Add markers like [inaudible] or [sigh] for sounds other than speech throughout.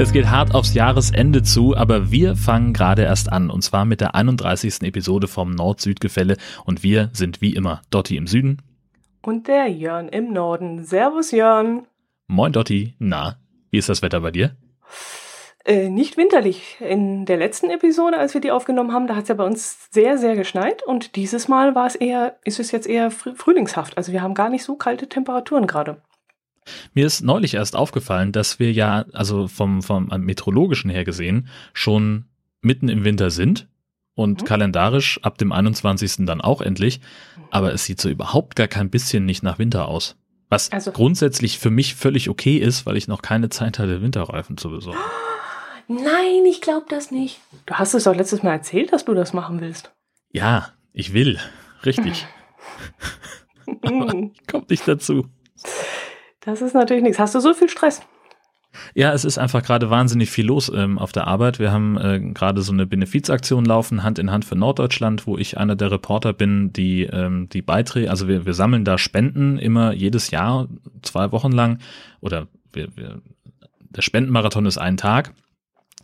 Es geht hart aufs Jahresende zu, aber wir fangen gerade erst an und zwar mit der 31. Episode vom Nord-Süd-Gefälle und wir sind wie immer Dotti im Süden. Und der Jörn im Norden. Servus Jörn. Moin Dotti, na, wie ist das Wetter bei dir? Äh, nicht winterlich. In der letzten Episode, als wir die aufgenommen haben, da hat es ja bei uns sehr, sehr geschneit und dieses Mal war es eher, ist es jetzt eher frühlingshaft. Also wir haben gar nicht so kalte Temperaturen gerade. Mir ist neulich erst aufgefallen, dass wir ja, also vom, vom Meteorologischen her gesehen, schon mitten im Winter sind und mhm. kalendarisch ab dem 21. dann auch endlich, aber es sieht so überhaupt gar kein bisschen nicht nach Winter aus. Was also, grundsätzlich für mich völlig okay ist, weil ich noch keine Zeit hatte, Winterreifen zu besorgen. [gasps] Nein, ich glaube das nicht. Du hast es doch letztes Mal erzählt, dass du das machen willst. Ja, ich will. Richtig. [laughs] [laughs] aber ich komme nicht dazu. Das ist natürlich nichts. Hast du so viel Stress? Ja, es ist einfach gerade wahnsinnig viel los ähm, auf der Arbeit. Wir haben äh, gerade so eine Benefizaktion laufen, Hand in Hand für Norddeutschland, wo ich einer der Reporter bin, die ähm, die Beiträge, also wir, wir sammeln da Spenden immer jedes Jahr, zwei Wochen lang, oder wir, wir, der Spendenmarathon ist ein Tag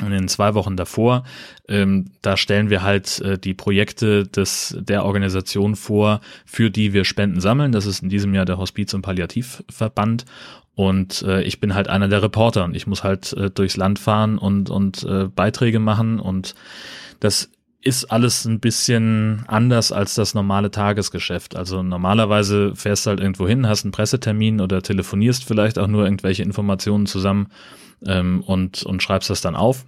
in zwei Wochen davor, ähm, da stellen wir halt äh, die Projekte des, der Organisation vor, für die wir Spenden sammeln. Das ist in diesem Jahr der Hospiz- und Palliativverband. Und äh, ich bin halt einer der Reporter und ich muss halt äh, durchs Land fahren und, und äh, Beiträge machen. Und das ist alles ein bisschen anders als das normale Tagesgeschäft. Also normalerweise fährst du halt irgendwo hin, hast einen Pressetermin oder telefonierst vielleicht auch nur irgendwelche Informationen zusammen ähm, und, und schreibst das dann auf.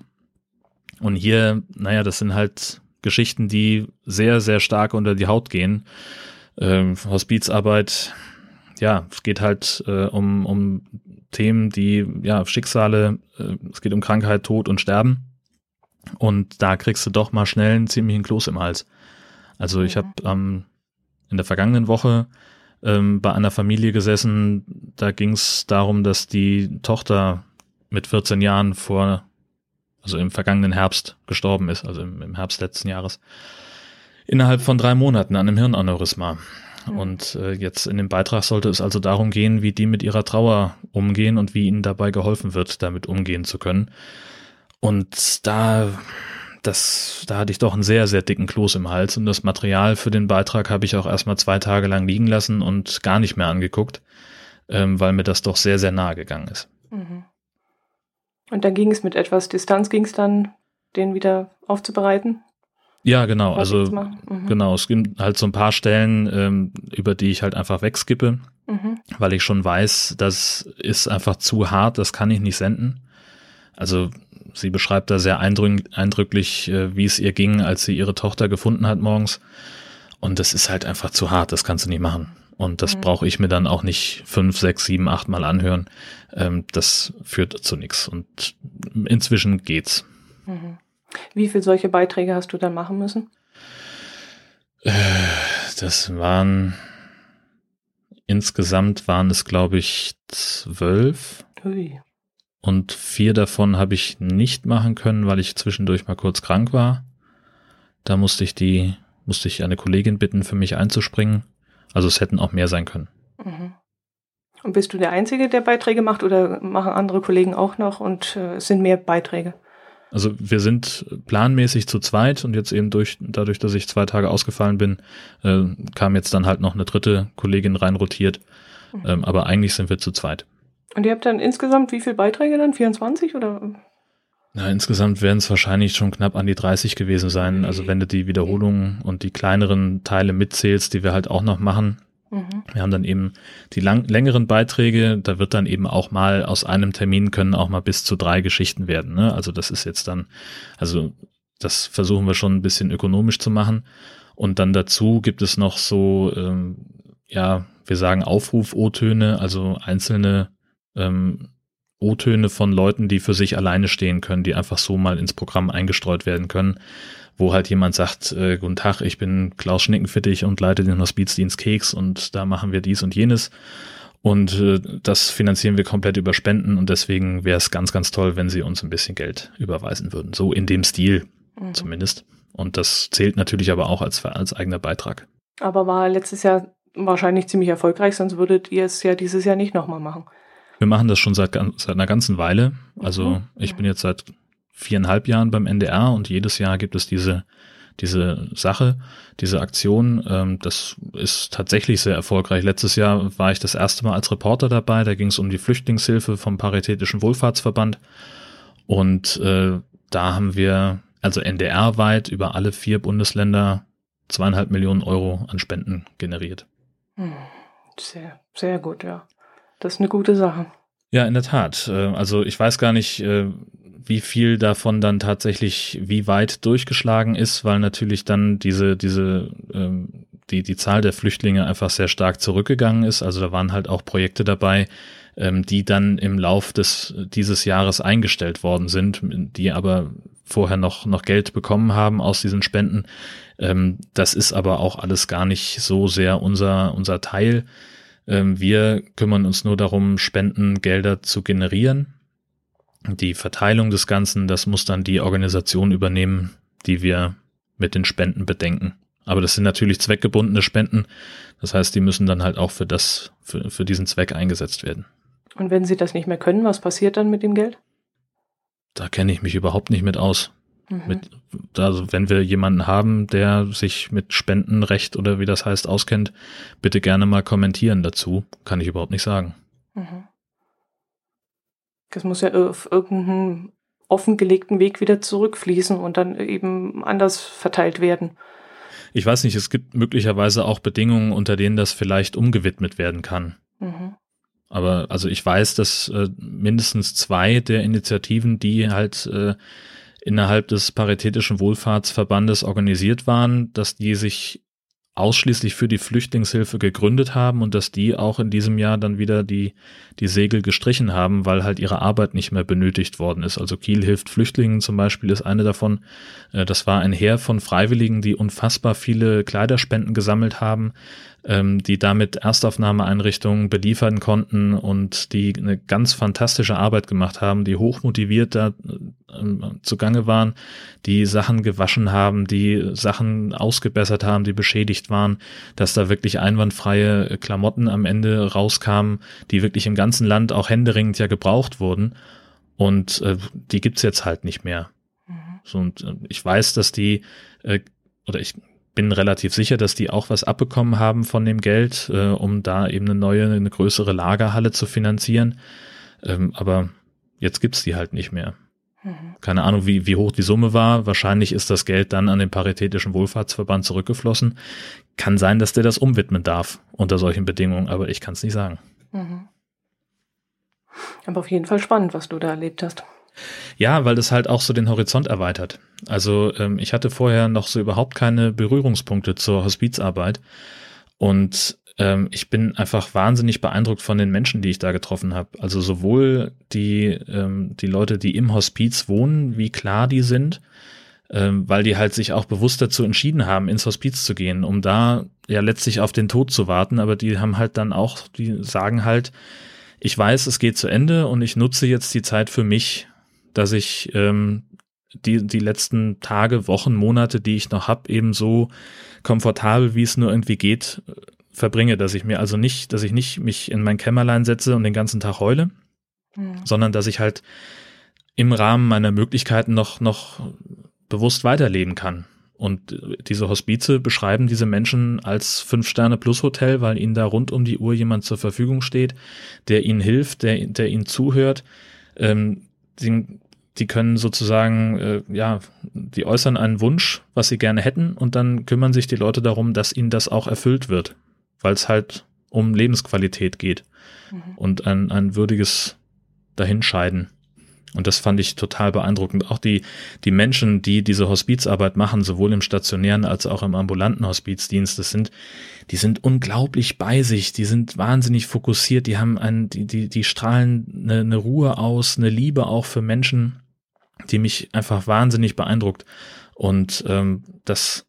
Und hier, naja, das sind halt Geschichten, die sehr, sehr stark unter die Haut gehen. Ähm, Hospizarbeit, ja, es geht halt äh, um, um Themen, die, ja, Schicksale, äh, es geht um Krankheit, Tod und Sterben. Und da kriegst du doch mal schnell einen ziemlichen Kloß im Hals. Also ich habe ähm, in der vergangenen Woche ähm, bei einer Familie gesessen, da ging es darum, dass die Tochter mit 14 Jahren vor, also im vergangenen Herbst gestorben ist, also im, im Herbst letzten Jahres, innerhalb von drei Monaten an einem Hirnaneurysma. Mhm. Und äh, jetzt in dem Beitrag sollte es also darum gehen, wie die mit ihrer Trauer umgehen und wie ihnen dabei geholfen wird, damit umgehen zu können. Und da, das, da hatte ich doch einen sehr, sehr dicken Kloß im Hals und das Material für den Beitrag habe ich auch erstmal zwei Tage lang liegen lassen und gar nicht mehr angeguckt, ähm, weil mir das doch sehr, sehr nahe gegangen ist. Mhm. Und dann ging es mit etwas Distanz, ging es dann, den wieder aufzubereiten? Ja, genau. Was also mhm. genau, es gibt halt so ein paar Stellen, ähm, über die ich halt einfach wegskippe, mhm. weil ich schon weiß, das ist einfach zu hart, das kann ich nicht senden. Also sie beschreibt da sehr eindrücklich, äh, wie es ihr ging, als sie ihre Tochter gefunden hat morgens. Und das ist halt einfach zu hart, das kannst du nicht machen. Und das mhm. brauche ich mir dann auch nicht fünf, sechs, sieben, acht Mal anhören. Ähm, das führt zu nichts. Und inzwischen geht's. Mhm. Wie viele solche Beiträge hast du dann machen müssen? Äh, das waren insgesamt waren es, glaube ich, zwölf. Ui. Und vier davon habe ich nicht machen können, weil ich zwischendurch mal kurz krank war. Da musste ich die, musste ich eine Kollegin bitten, für mich einzuspringen. Also es hätten auch mehr sein können. Mhm. Und bist du der Einzige, der Beiträge macht oder machen andere Kollegen auch noch und äh, es sind mehr Beiträge? Also wir sind planmäßig zu zweit und jetzt eben durch, dadurch, dass ich zwei Tage ausgefallen bin, äh, kam jetzt dann halt noch eine dritte Kollegin reinrotiert. Mhm. Ähm, aber eigentlich sind wir zu zweit. Und ihr habt dann insgesamt wie viele Beiträge dann? 24 oder? Na, insgesamt werden es wahrscheinlich schon knapp an die 30 gewesen sein. Also wenn du die Wiederholungen und die kleineren Teile mitzählst, die wir halt auch noch machen. Mhm. Wir haben dann eben die lang längeren Beiträge, da wird dann eben auch mal aus einem Termin können auch mal bis zu drei Geschichten werden. Ne? Also das ist jetzt dann, also das versuchen wir schon ein bisschen ökonomisch zu machen. Und dann dazu gibt es noch so, ähm, ja, wir sagen Aufruf-O-Töne, also einzelne ähm, O-Töne von Leuten, die für sich alleine stehen können, die einfach so mal ins Programm eingestreut werden können, wo halt jemand sagt, äh, guten Tag, ich bin Klaus Schnickenfittig und leite den Hospizdienst Keks und da machen wir dies und jenes. Und äh, das finanzieren wir komplett über Spenden und deswegen wäre es ganz, ganz toll, wenn Sie uns ein bisschen Geld überweisen würden. So in dem Stil mhm. zumindest. Und das zählt natürlich aber auch als, als eigener Beitrag. Aber war letztes Jahr wahrscheinlich ziemlich erfolgreich, sonst würdet ihr es ja dieses Jahr nicht nochmal machen. Wir machen das schon seit, seit einer ganzen Weile. Also mhm. ich bin jetzt seit viereinhalb Jahren beim NDR und jedes Jahr gibt es diese, diese Sache, diese Aktion. Ähm, das ist tatsächlich sehr erfolgreich. Letztes Jahr war ich das erste Mal als Reporter dabei. Da ging es um die Flüchtlingshilfe vom Paritätischen Wohlfahrtsverband. Und äh, da haben wir also NDR-weit über alle vier Bundesländer zweieinhalb Millionen Euro an Spenden generiert. Hm, sehr, sehr gut, ja. Das ist eine gute Sache. Ja, in der Tat. Äh, also ich weiß gar nicht, äh, wie viel davon dann tatsächlich wie weit durchgeschlagen ist, weil natürlich dann diese, diese, ähm, die, die Zahl der Flüchtlinge einfach sehr stark zurückgegangen ist. Also da waren halt auch Projekte dabei, ähm, die dann im Lauf des, dieses Jahres eingestellt worden sind, die aber vorher noch, noch Geld bekommen haben aus diesen Spenden. Ähm, das ist aber auch alles gar nicht so sehr unser, unser Teil. Ähm, wir kümmern uns nur darum, Spendengelder zu generieren. Die Verteilung des Ganzen, das muss dann die Organisation übernehmen, die wir mit den Spenden bedenken. Aber das sind natürlich zweckgebundene Spenden. Das heißt, die müssen dann halt auch für das, für, für diesen Zweck eingesetzt werden. Und wenn sie das nicht mehr können, was passiert dann mit dem Geld? Da kenne ich mich überhaupt nicht mit aus. Mhm. Mit, also wenn wir jemanden haben, der sich mit Spendenrecht oder wie das heißt auskennt, bitte gerne mal kommentieren dazu. Kann ich überhaupt nicht sagen. Mhm. Das muss ja auf irgendeinen offengelegten Weg wieder zurückfließen und dann eben anders verteilt werden. Ich weiß nicht, es gibt möglicherweise auch Bedingungen, unter denen das vielleicht umgewidmet werden kann. Mhm. Aber also ich weiß, dass äh, mindestens zwei der Initiativen, die halt äh, innerhalb des Paritätischen Wohlfahrtsverbandes organisiert waren, dass die sich ausschließlich für die Flüchtlingshilfe gegründet haben und dass die auch in diesem Jahr dann wieder die, die Segel gestrichen haben, weil halt ihre Arbeit nicht mehr benötigt worden ist. Also Kiel hilft Flüchtlingen zum Beispiel ist eine davon. Äh, das war ein Heer von Freiwilligen, die unfassbar viele Kleiderspenden gesammelt haben, ähm, die damit Erstaufnahmeeinrichtungen beliefern konnten und die eine ganz fantastische Arbeit gemacht haben, die hochmotiviert da äh, zugange waren, die Sachen gewaschen haben, die Sachen ausgebessert haben, die beschädigt waren, dass da wirklich einwandfreie Klamotten am Ende rauskamen, die wirklich im ganzen Land auch händeringend ja gebraucht wurden. Und äh, die gibt's jetzt halt nicht mehr. Mhm. So, und äh, ich weiß, dass die, äh, oder ich bin relativ sicher, dass die auch was abbekommen haben von dem Geld, äh, um da eben eine neue, eine größere Lagerhalle zu finanzieren. Ähm, aber jetzt gibt's die halt nicht mehr. Mhm. Keine Ahnung, wie, wie hoch die Summe war. Wahrscheinlich ist das Geld dann an den Paritätischen Wohlfahrtsverband zurückgeflossen. Kann sein, dass der das umwidmen darf unter solchen Bedingungen, aber ich kann es nicht sagen. Mhm. Aber auf jeden Fall spannend, was du da erlebt hast. Ja, weil das halt auch so den Horizont erweitert. Also ähm, ich hatte vorher noch so überhaupt keine Berührungspunkte zur Hospizarbeit und ähm, ich bin einfach wahnsinnig beeindruckt von den Menschen, die ich da getroffen habe. Also sowohl die, ähm, die Leute, die im Hospiz wohnen, wie klar die sind, ähm, weil die halt sich auch bewusst dazu entschieden haben, ins Hospiz zu gehen, um da ja letztlich auf den Tod zu warten. Aber die haben halt dann auch, die sagen halt, ich weiß, es geht zu Ende und ich nutze jetzt die Zeit für mich dass ich ähm, die, die letzten Tage, Wochen, Monate, die ich noch habe, eben so komfortabel, wie es nur irgendwie geht, verbringe, dass ich mir also nicht, dass ich nicht mich in mein Kämmerlein setze und den ganzen Tag heule, mhm. sondern dass ich halt im Rahmen meiner Möglichkeiten noch, noch bewusst weiterleben kann. Und diese Hospize beschreiben diese Menschen als Fünf-Sterne-Plus-Hotel, weil ihnen da rund um die Uhr jemand zur Verfügung steht, der ihnen hilft, der, der ihnen zuhört, ähm, die, die können sozusagen, äh, ja, die äußern einen Wunsch, was sie gerne hätten, und dann kümmern sich die Leute darum, dass ihnen das auch erfüllt wird, weil es halt um Lebensqualität geht mhm. und ein, ein würdiges Dahinscheiden. Und das fand ich total beeindruckend. Auch die, die Menschen, die diese Hospizarbeit machen, sowohl im stationären als auch im ambulanten Hospizdienst, das sind, die sind unglaublich bei sich, die sind wahnsinnig fokussiert, die haben ein, die, die, die strahlen eine, eine Ruhe aus, eine Liebe auch für Menschen, die mich einfach wahnsinnig beeindruckt. Und ähm, das,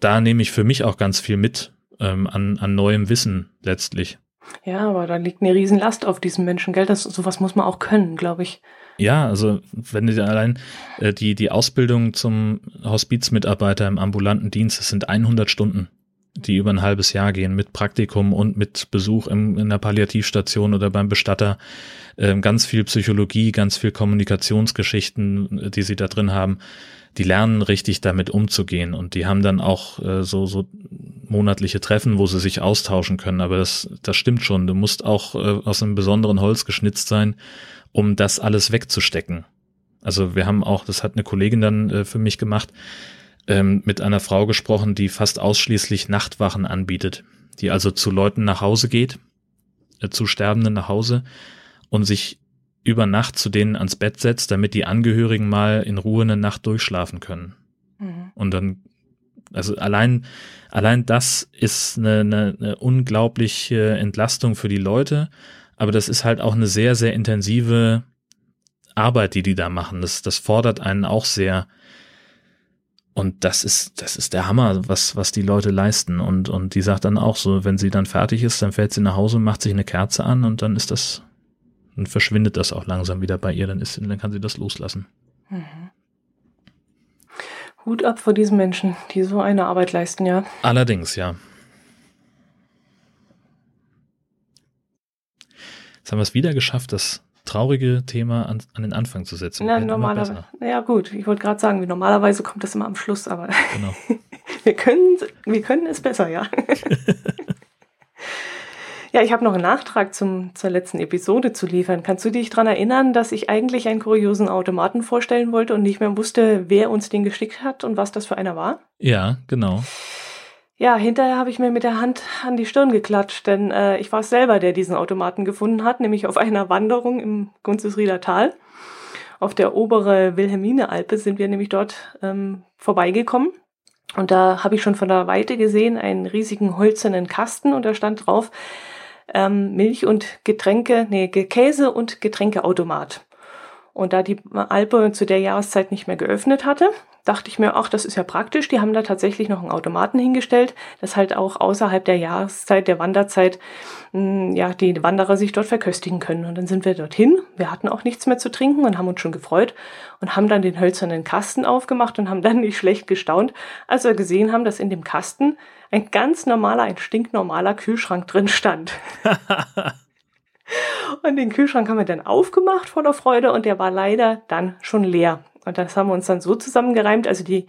da nehme ich für mich auch ganz viel mit ähm, an, an neuem Wissen letztlich. Ja, aber da liegt eine Riesenlast auf diesen Menschen, gell? Das, sowas muss man auch können, glaube ich. Ja, also wenn du allein äh, die, die Ausbildung zum Hospizmitarbeiter im ambulanten Dienst, das sind 100 Stunden. Die über ein halbes Jahr gehen mit Praktikum und mit Besuch im, in der Palliativstation oder beim Bestatter. Ähm, ganz viel Psychologie, ganz viel Kommunikationsgeschichten, die sie da drin haben. Die lernen richtig damit umzugehen und die haben dann auch äh, so, so monatliche Treffen, wo sie sich austauschen können. Aber das, das stimmt schon. Du musst auch äh, aus einem besonderen Holz geschnitzt sein, um das alles wegzustecken. Also wir haben auch, das hat eine Kollegin dann äh, für mich gemacht, ähm, mit einer Frau gesprochen, die fast ausschließlich Nachtwachen anbietet, die also zu Leuten nach Hause geht, äh, zu Sterbenden nach Hause und sich über Nacht zu denen ans Bett setzt, damit die Angehörigen mal in Ruhe eine Nacht durchschlafen können. Mhm. Und dann, also allein, allein das ist eine, eine, eine unglaubliche Entlastung für die Leute, aber das ist halt auch eine sehr, sehr intensive Arbeit, die die da machen. Das, das fordert einen auch sehr, und das ist, das ist der Hammer, was, was die Leute leisten. Und, und die sagt dann auch so, wenn sie dann fertig ist, dann fährt sie nach Hause, macht sich eine Kerze an und dann ist das, dann verschwindet das auch langsam wieder bei ihr, dann ist, dann kann sie das loslassen. Mhm. Hut ab vor diesen Menschen, die so eine Arbeit leisten, ja. Allerdings, ja. Jetzt haben wir es wieder geschafft, das traurige Thema an, an den Anfang zu setzen. Na, normalerweise. Ja, gut. Ich wollte gerade sagen, wie normalerweise kommt das immer am Schluss, aber genau. [laughs] wir, können, wir können es besser, ja. [laughs] ja, ich habe noch einen Nachtrag zum, zur letzten Episode zu liefern. Kannst du dich daran erinnern, dass ich eigentlich einen kuriosen Automaten vorstellen wollte und nicht mehr wusste, wer uns den geschickt hat und was das für einer war? Ja, genau. Ja, hinterher habe ich mir mit der Hand an die Stirn geklatscht, denn äh, ich war es selber, der diesen Automaten gefunden hat, nämlich auf einer Wanderung im Gunzesrieder Tal. Auf der obere Wilhelmine-Alpe sind wir nämlich dort ähm, vorbeigekommen. Und da habe ich schon von der Weite gesehen einen riesigen holzernen Kasten und da stand drauf ähm, Milch und Getränke, nee, Käse und Getränkeautomat. Und da die Alpe zu der Jahreszeit nicht mehr geöffnet hatte, dachte ich mir, ach, das ist ja praktisch. Die haben da tatsächlich noch einen Automaten hingestellt, dass halt auch außerhalb der Jahreszeit, der Wanderzeit, hm, ja, die Wanderer sich dort verköstigen können. Und dann sind wir dorthin. Wir hatten auch nichts mehr zu trinken und haben uns schon gefreut und haben dann den hölzernen Kasten aufgemacht und haben dann nicht schlecht gestaunt, als wir gesehen haben, dass in dem Kasten ein ganz normaler, ein stinknormaler Kühlschrank drin stand. [laughs] Und den Kühlschrank haben wir dann aufgemacht voller Freude und der war leider dann schon leer. Und das haben wir uns dann so zusammengereimt. Also die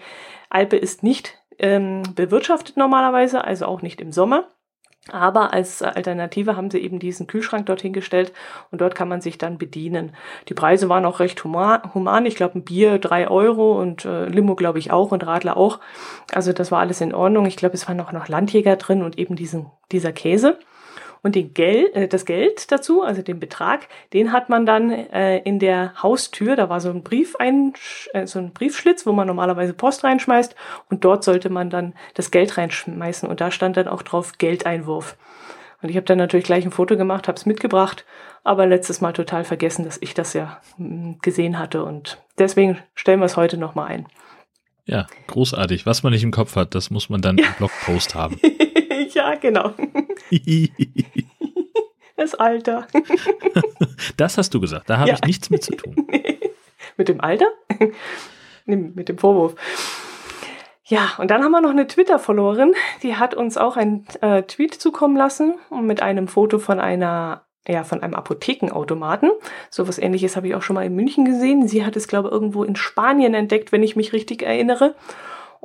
Alpe ist nicht ähm, bewirtschaftet normalerweise, also auch nicht im Sommer. Aber als Alternative haben sie eben diesen Kühlschrank dorthin gestellt und dort kann man sich dann bedienen. Die Preise waren auch recht human. Ich glaube, ein Bier drei Euro und äh, Limo, glaube ich, auch und Radler auch. Also das war alles in Ordnung. Ich glaube, es waren auch noch Landjäger drin und eben diesen, dieser Käse. Und den Geld, äh, das Geld dazu, also den Betrag, den hat man dann äh, in der Haustür, da war so ein Brief ein, äh, so ein Briefschlitz, wo man normalerweise Post reinschmeißt und dort sollte man dann das Geld reinschmeißen und da stand dann auch drauf Geldeinwurf. Und ich habe dann natürlich gleich ein Foto gemacht, habe es mitgebracht, aber letztes Mal total vergessen, dass ich das ja mh, mm, gesehen hatte und deswegen stellen wir es heute nochmal ein. Ja, großartig. Was man nicht im Kopf hat, das muss man dann ja. im Blogpost haben. [laughs] [laughs] ja, genau. [laughs] das Alter. [laughs] das hast du gesagt. Da habe ja. ich nichts mit zu tun. mit dem Alter? mit dem Vorwurf. Ja, und dann haben wir noch eine Twitter-Followerin, die hat uns auch einen äh, Tweet zukommen lassen mit einem Foto von einer ja, von einem Apothekenautomaten. So was ähnliches habe ich auch schon mal in München gesehen. Sie hat es, glaube ich, irgendwo in Spanien entdeckt, wenn ich mich richtig erinnere.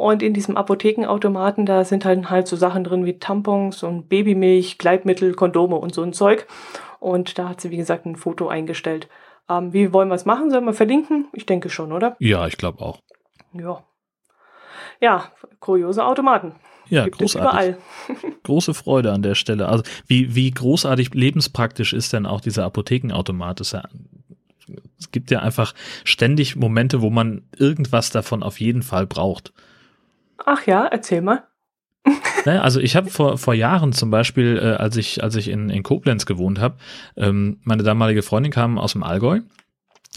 Und in diesem Apothekenautomaten, da sind halt halt so Sachen drin wie Tampons und Babymilch, Gleitmittel, Kondome und so ein Zeug. Und da hat sie, wie gesagt, ein Foto eingestellt. Ähm, wie wollen wir es machen? Sollen wir verlinken? Ich denke schon, oder? Ja, ich glaube auch. Ja. Ja, kuriose Automaten. Ja, Gibt großartig. [laughs] Große Freude an der Stelle. Also wie, wie großartig lebenspraktisch ist denn auch dieser Apothekenautomat? Das ja, es gibt ja einfach ständig Momente, wo man irgendwas davon auf jeden Fall braucht. Ach ja, erzähl mal. [laughs] Naja, also ich habe vor, vor Jahren zum Beispiel, äh, als ich, als ich in, in Koblenz gewohnt habe, ähm, meine damalige Freundin kam aus dem Allgäu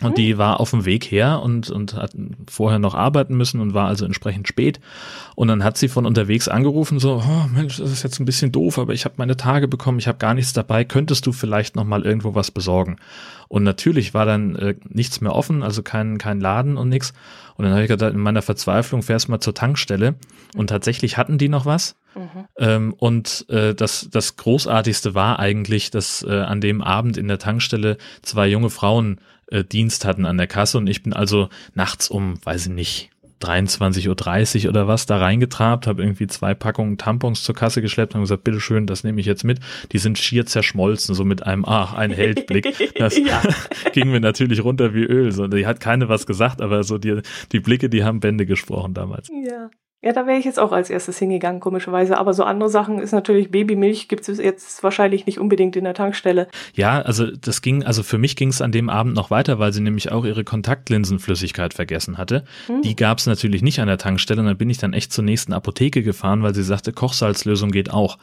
und die war auf dem Weg her und, und hat vorher noch arbeiten müssen und war also entsprechend spät. Und dann hat sie von unterwegs angerufen, so, oh Mensch, das ist jetzt ein bisschen doof, aber ich habe meine Tage bekommen, ich habe gar nichts dabei, könntest du vielleicht noch mal irgendwo was besorgen? Und natürlich war dann äh, nichts mehr offen, also kein, kein Laden und nichts. Und dann habe ich gedacht, in meiner Verzweiflung fährst du mal zur Tankstelle. Und tatsächlich hatten die noch was. Mhm. Ähm, und äh, das, das Großartigste war eigentlich, dass äh, an dem Abend in der Tankstelle zwei junge Frauen äh, Dienst hatten an der Kasse und ich bin also nachts um, weiß ich nicht, 23.30 Uhr oder was da reingetrabt, habe irgendwie zwei Packungen Tampons zur Kasse geschleppt und gesagt, bitteschön, das nehme ich jetzt mit. Die sind schier zerschmolzen, so mit einem, ach, ein Heldblick. [laughs] Das [laughs] ging mir natürlich runter wie Öl. So, die hat keine was gesagt, aber so die, die Blicke, die haben Bände gesprochen damals. Ja. Ja, da wäre ich jetzt auch als erstes hingegangen, komischerweise. Aber so andere Sachen ist natürlich Babymilch gibt es jetzt wahrscheinlich nicht unbedingt in der Tankstelle. Ja, also das ging, also für mich ging es an dem Abend noch weiter, weil sie nämlich auch ihre Kontaktlinsenflüssigkeit vergessen hatte. Hm. Die gab es natürlich nicht an der Tankstelle. Und dann bin ich dann echt zur nächsten Apotheke gefahren, weil sie sagte, Kochsalzlösung geht auch.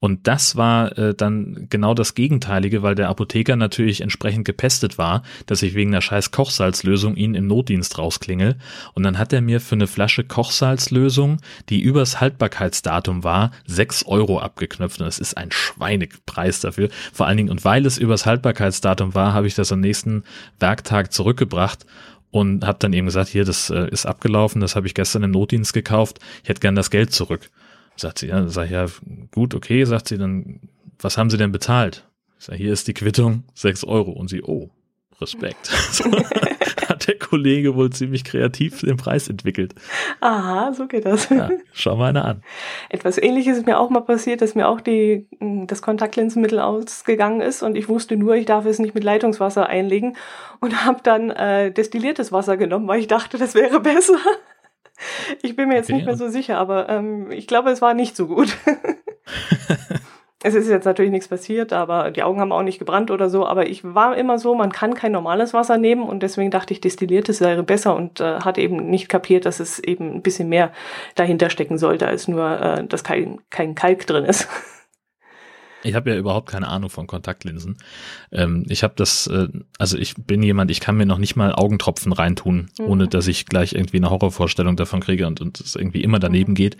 Und das war äh, dann genau das Gegenteilige, weil der Apotheker natürlich entsprechend gepestet war, dass ich wegen der scheiß Kochsalzlösung ihn im Notdienst rausklingel. Und dann hat er mir für eine Flasche Kochsalzlösung, die übers Haltbarkeitsdatum war, sechs Euro abgeknöpft. Und das ist ein Schweinepreis dafür. Vor allen Dingen, und weil es übers Haltbarkeitsdatum war, habe ich das am nächsten Werktag zurückgebracht und habe dann eben gesagt, hier, das äh, ist abgelaufen, das habe ich gestern im Notdienst gekauft, ich hätte gern das Geld zurück. Sagt sie, ja, sag ich, ja, gut, okay, sagt sie, dann, was haben sie denn bezahlt? Ich sag, hier ist die Quittung, sechs Euro. Und sie, oh, Respekt. [laughs] [laughs] hat der Kollege wohl ziemlich kreativ den Preis entwickelt. Aha, so geht das. Ja, schau mal eine an. Etwas ähnliches ist mir auch mal passiert, dass mir auch die, das Kontaktlinsenmittel ausgegangen ist und ich wusste nur, ich darf es nicht mit Leitungswasser einlegen und habe dann äh, destilliertes Wasser genommen, weil ich dachte, das wäre besser. [laughs] Ich bin mir jetzt okay, nicht mehr so sicher, aber ähm, ich glaube, es war nicht so gut. [laughs] es ist jetzt natürlich nichts passiert, aber die Augen haben auch nicht gebrannt oder so. Aber ich war immer so, man kann kein normales Wasser nehmen und deswegen dachte ich, destilliertes wäre besser und äh, hatte eben nicht kapiert, dass es eben ein bisschen mehr dahinter stecken sollte, als nur, äh, dass kein, kein Kalk drin ist. Ich habe ja überhaupt keine Ahnung von Kontaktlinsen. Ähm, ich habe das, äh, also ich bin jemand, ich kann mir noch nicht mal Augentropfen reintun, mhm. ohne dass ich gleich irgendwie eine Horrorvorstellung davon kriege und, und es irgendwie immer daneben mhm. geht.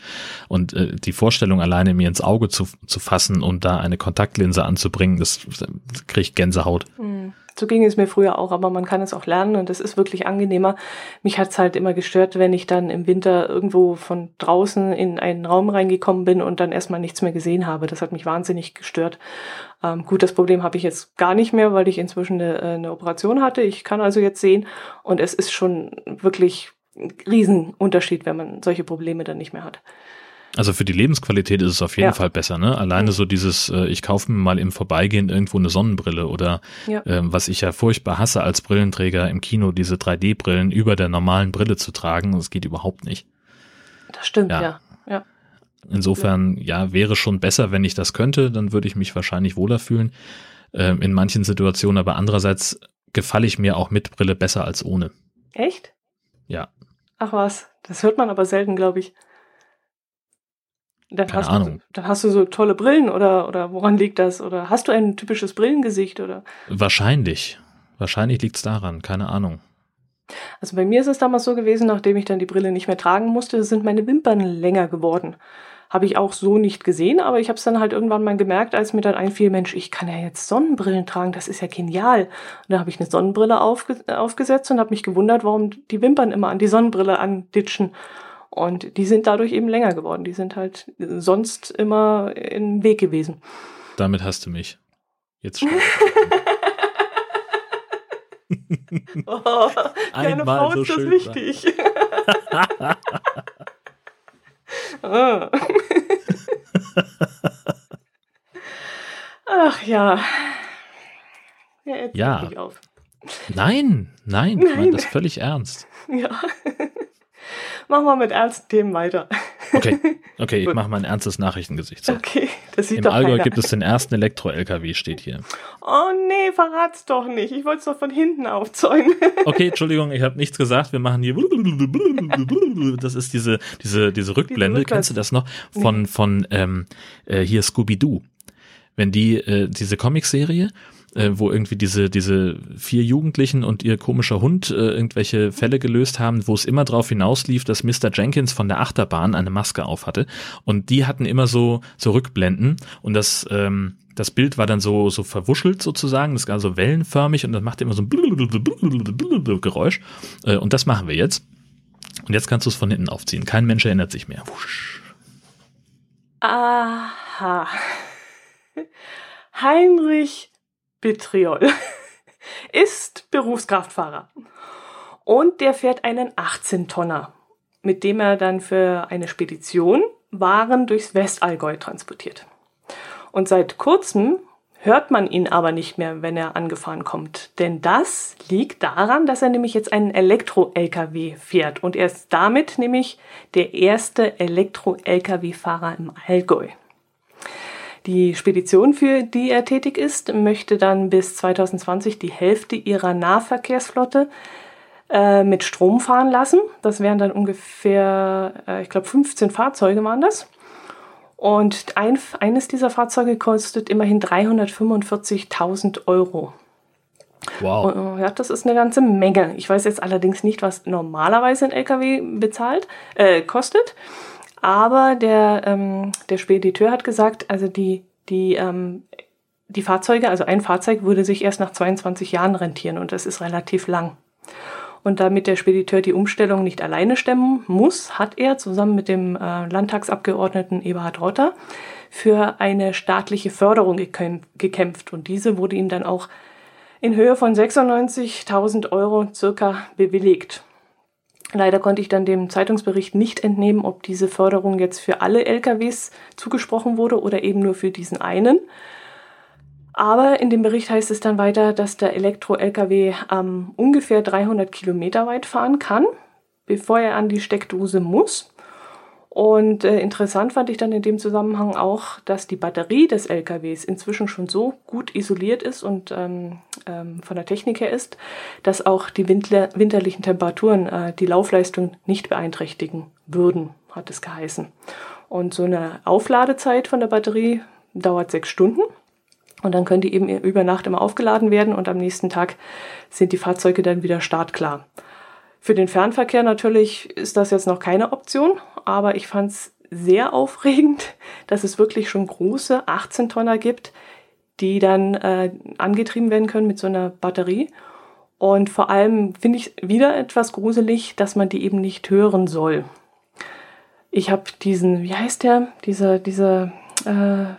Und äh, die Vorstellung alleine mir ins Auge zu, zu fassen und da eine Kontaktlinse anzubringen, das, das kriege ich Gänsehaut. Mhm. So ging es mir früher auch, aber man kann es auch lernen und es ist wirklich angenehmer. Mich hat es halt immer gestört, wenn ich dann im Winter irgendwo von draußen in einen Raum reingekommen bin und dann erstmal nichts mehr gesehen habe. Das hat mich wahnsinnig gestört. Ähm, gut, das Problem habe ich jetzt gar nicht mehr, weil ich inzwischen eine, äh, eine Operation hatte. Ich kann also jetzt sehen und es ist schon wirklich ein Riesenunterschied, wenn man solche Probleme dann nicht mehr hat. Also für die Lebensqualität ist es auf jeden ja. Fall besser, ne? Alleine mhm. so dieses, äh, ich kaufe mir mal im Vorbeigehen irgendwo eine Sonnenbrille oder ja. ähm, was ich ja furchtbar hasse als Brillenträger im Kino, diese 3D-Brillen über der normalen Brille zu tragen, das geht überhaupt nicht. Das stimmt, ja. ja. ja. Insofern, ja, wäre schon besser, wenn ich das könnte, dann würde ich mich wahrscheinlich wohler fühlen. Ähm, in manchen Situationen, aber andererseits gefalle ich mir auch mit Brille besser als ohne. Echt? Ja. Ach was, das hört man aber selten, glaube ich. Dann Keine hast Ahnung. Du, dann hast du so tolle Brillen oder, oder woran liegt das? Oder hast du ein typisches Brillengesicht oder? Wahrscheinlich. Wahrscheinlich liegt es daran. Keine Ahnung. Also bei mir ist es damals so gewesen, nachdem ich dann die Brille nicht mehr tragen musste, sind meine Wimpern länger geworden. Habe ich auch so nicht gesehen, aber ich habe es dann halt irgendwann mal gemerkt, als mir dann einfiel, Mensch, ich kann ja jetzt Sonnenbrillen tragen, das ist ja genial. Und da habe ich eine Sonnenbrille aufge aufgesetzt und habe mich gewundert, warum die Wimpern immer an die Sonnenbrille anditschen. Und die sind dadurch eben länger geworden. Die sind halt sonst immer im Weg gewesen. Damit hast du mich. Jetzt [laughs] oh, Einmal Frau so ist das schön wichtig. [laughs] Ach ja. Ja. ja. Nein, nein, nein, ich meine das völlig ernst. [laughs] Ja. Machen wir mit ernsten Themen weiter. Okay, okay, ich mache mal ein ernstes Nachrichtengesicht. So. Okay, das sieht Im doch Allgäu keiner. gibt es den ersten Elektro-LKW, steht hier. Oh nee, verrat's doch nicht. Ich wollte es doch von hinten aufzäumen. [laughs] Okay, Entschuldigung, ich habe nichts gesagt. Wir machen hier. [laughs] Das ist diese, diese, diese Rückblende. Diese Kennst du das noch? Von, von ähm, äh, hier Scooby-Doo. Wenn die, äh, diese Comicserie äh, wo irgendwie diese, diese vier Jugendlichen und ihr komischer Hund äh, irgendwelche Fälle gelöst haben, wo es immer darauf hinauslief, dass Mr. Jenkins von der Achterbahn eine Maske auf hatte. Und die hatten immer so, so Rückblenden und das, ähm, das Bild war dann so, so verwuschelt sozusagen, das war so wellenförmig und das machte immer so ein Geräusch. Äh, und das machen wir jetzt. Und jetzt kannst du es von hinten aufziehen. Kein Mensch erinnert sich mehr. Wusch. Aha. [laughs] Heinrich Bitriol [laughs] ist Berufskraftfahrer und der fährt einen 18-Tonner, mit dem er dann für eine Spedition Waren durchs Westallgäu transportiert. Und seit kurzem hört man ihn aber nicht mehr, wenn er angefahren kommt. Denn das liegt daran, dass er nämlich jetzt einen Elektro-LKW fährt. Und er ist damit nämlich der erste Elektro-LKW-Fahrer im Allgäu. Die Spedition, für die er tätig ist, möchte dann bis 2020 die Hälfte ihrer Nahverkehrsflotte äh, mit Strom fahren lassen. Das wären dann ungefähr, äh, ich glaube, 15 Fahrzeuge waren das. Und ein, eines dieser Fahrzeuge kostet immerhin 345.000 Euro. Wow. Und, ja, das ist eine ganze Menge. Ich weiß jetzt allerdings nicht, was normalerweise ein LKW bezahlt, äh, kostet. Aber der, ähm, der Spediteur hat gesagt, also die, die, ähm, die Fahrzeuge, also ein Fahrzeug würde sich erst nach 22 Jahren rentieren und das ist relativ lang. Und damit der Spediteur die Umstellung nicht alleine stemmen muss, hat er zusammen mit dem äh, Landtagsabgeordneten Eberhard Rotter für eine staatliche Förderung gekämpft. Und diese wurde ihm dann auch in Höhe von 96.000 Euro circa bewilligt. Leider konnte ich dann dem Zeitungsbericht nicht entnehmen, ob diese Förderung jetzt für alle LKWs zugesprochen wurde oder eben nur für diesen einen. Aber in dem Bericht heißt es dann weiter, dass der Elektro-Lkw ähm, ungefähr 300 Kilometer weit fahren kann, bevor er an die Steckdose muss. Und äh, interessant fand ich dann in dem Zusammenhang auch, dass die Batterie des LKWs inzwischen schon so gut isoliert ist und ähm, ähm, von der Technik her ist, dass auch die Winter winterlichen Temperaturen äh, die Laufleistung nicht beeinträchtigen würden, hat es geheißen. Und so eine Aufladezeit von der Batterie dauert sechs Stunden. Und dann können die eben über Nacht immer aufgeladen werden und am nächsten Tag sind die Fahrzeuge dann wieder startklar. Für den Fernverkehr natürlich ist das jetzt noch keine Option, aber ich fand es sehr aufregend, [laughs] dass es wirklich schon große 18 Tonner gibt, die dann äh, angetrieben werden können mit so einer Batterie. Und vor allem finde ich wieder etwas gruselig, dass man die eben nicht hören soll. Ich habe diesen, wie heißt der, dieser, dieser äh,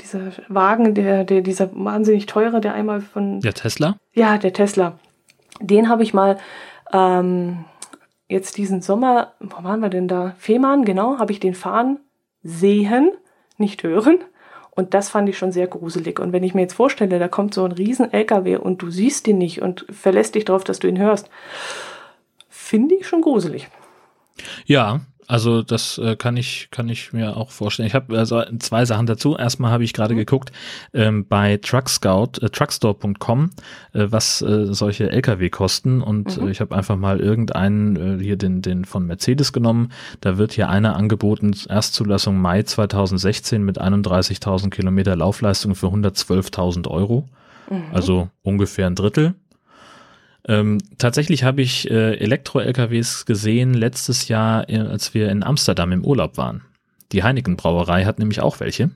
dieser Wagen, der, der, dieser wahnsinnig teure, der einmal von. Der Tesla? Ja, der Tesla. Den habe ich mal ähm, jetzt diesen Sommer, wo waren wir denn da? Fehmarn, genau, habe ich den fahren sehen, nicht hören. Und das fand ich schon sehr gruselig. Und wenn ich mir jetzt vorstelle, da kommt so ein riesen LKW und du siehst ihn nicht und verlässt dich darauf, dass du ihn hörst, finde ich schon gruselig. Ja, also das äh, kann ich kann ich mir auch vorstellen. Ich habe also zwei Sachen dazu. Erstmal habe ich gerade mhm. geguckt ähm, bei Truckscout, äh, truckstore.com, äh, was äh, solche LKW kosten und mhm. äh, ich habe einfach mal irgendeinen äh, hier den den von Mercedes genommen. Da wird hier einer angeboten Erstzulassung Mai 2016 mit 31.000 Kilometer Laufleistung für 112.000 Euro. Mhm. Also ungefähr ein Drittel. Ähm, tatsächlich habe ich äh, Elektro-LKWs gesehen letztes Jahr, äh, als wir in Amsterdam im Urlaub waren. Die Heineken Brauerei hat nämlich auch welche.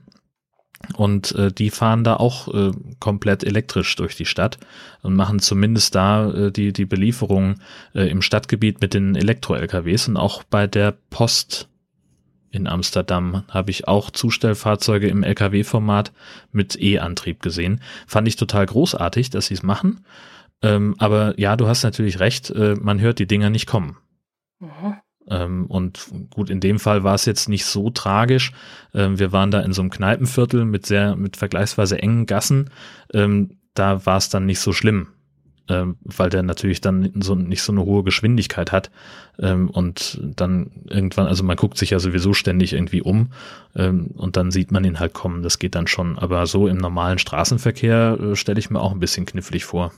Und äh, die fahren da auch äh, komplett elektrisch durch die Stadt und machen zumindest da äh, die, die Belieferung äh, im Stadtgebiet mit den Elektro-LKWs. Und auch bei der Post in Amsterdam habe ich auch Zustellfahrzeuge im LKW-Format mit E-Antrieb gesehen. Fand ich total großartig, dass sie es machen. Ähm, aber ja, du hast natürlich recht, äh, man hört die Dinger nicht kommen. Mhm. Ähm, und gut, in dem Fall war es jetzt nicht so tragisch. Ähm, wir waren da in so einem Kneipenviertel mit sehr, mit vergleichsweise engen Gassen. Ähm, da war es dann nicht so schlimm, ähm, weil der natürlich dann so, nicht so eine hohe Geschwindigkeit hat. Ähm, und dann irgendwann, also man guckt sich ja sowieso ständig irgendwie um und dann sieht man ihn halt kommen. Das geht dann schon. Aber so im normalen Straßenverkehr äh, stelle ich mir auch ein bisschen knifflig vor.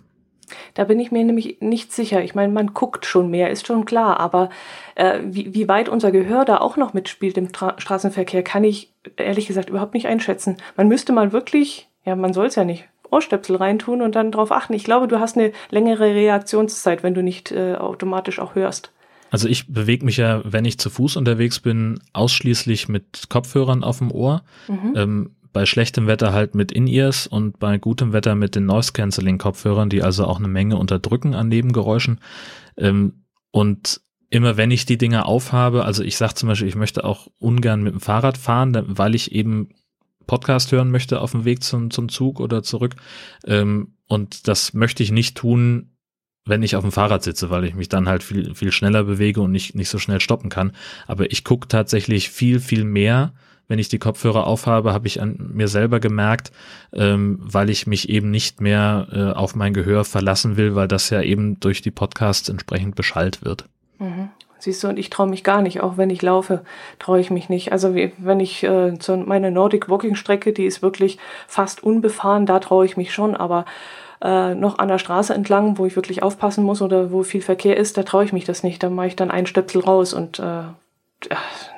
Da bin ich mir nämlich nicht sicher. Ich meine, man guckt schon mehr, ist schon klar, aber äh, wie, wie weit unser Gehör da auch noch mitspielt im Tra Straßenverkehr, kann ich ehrlich gesagt überhaupt nicht einschätzen. Man müsste mal wirklich, ja, man soll es ja nicht, Ohrstöpsel reintun und dann darauf achten. Ich glaube, du hast eine längere Reaktionszeit, wenn du nicht äh, automatisch auch hörst. Also ich bewege mich ja, wenn ich zu Fuß unterwegs bin, ausschließlich mit Kopfhörern auf dem Ohr. Mhm. Ähm, bei schlechtem Wetter halt mit In-Ears und bei gutem Wetter mit den Noise-Canceling-Kopfhörern, die also auch eine Menge unterdrücken an Nebengeräuschen. Ähm, und immer wenn ich die Dinger aufhabe, also ich sage zum Beispiel, ich möchte auch ungern mit dem Fahrrad fahren, weil ich eben Podcast hören möchte auf dem Weg zum, zum Zug oder zurück. Ähm, und das möchte ich nicht tun, wenn ich auf dem Fahrrad sitze, weil ich mich dann halt viel, viel schneller bewege und nicht, nicht so schnell stoppen kann. Aber ich gucke tatsächlich viel, viel mehr. Wenn ich die Kopfhörer aufhabe, habe ich an mir selber gemerkt, ähm, weil ich mich eben nicht mehr äh, auf mein Gehör verlassen will, weil das ja eben durch die Podcasts entsprechend beschallt wird. Mhm. Siehst du, und ich traue mich gar nicht, auch wenn ich laufe, traue ich mich nicht. Also wie, wenn ich äh, zu meine Nordic Walking Strecke, die ist wirklich fast unbefahren, da traue ich mich schon, aber äh, noch an der Straße entlang, wo ich wirklich aufpassen muss oder wo viel Verkehr ist, da traue ich mich das nicht. Da mache ich dann einen Stöpsel raus und äh,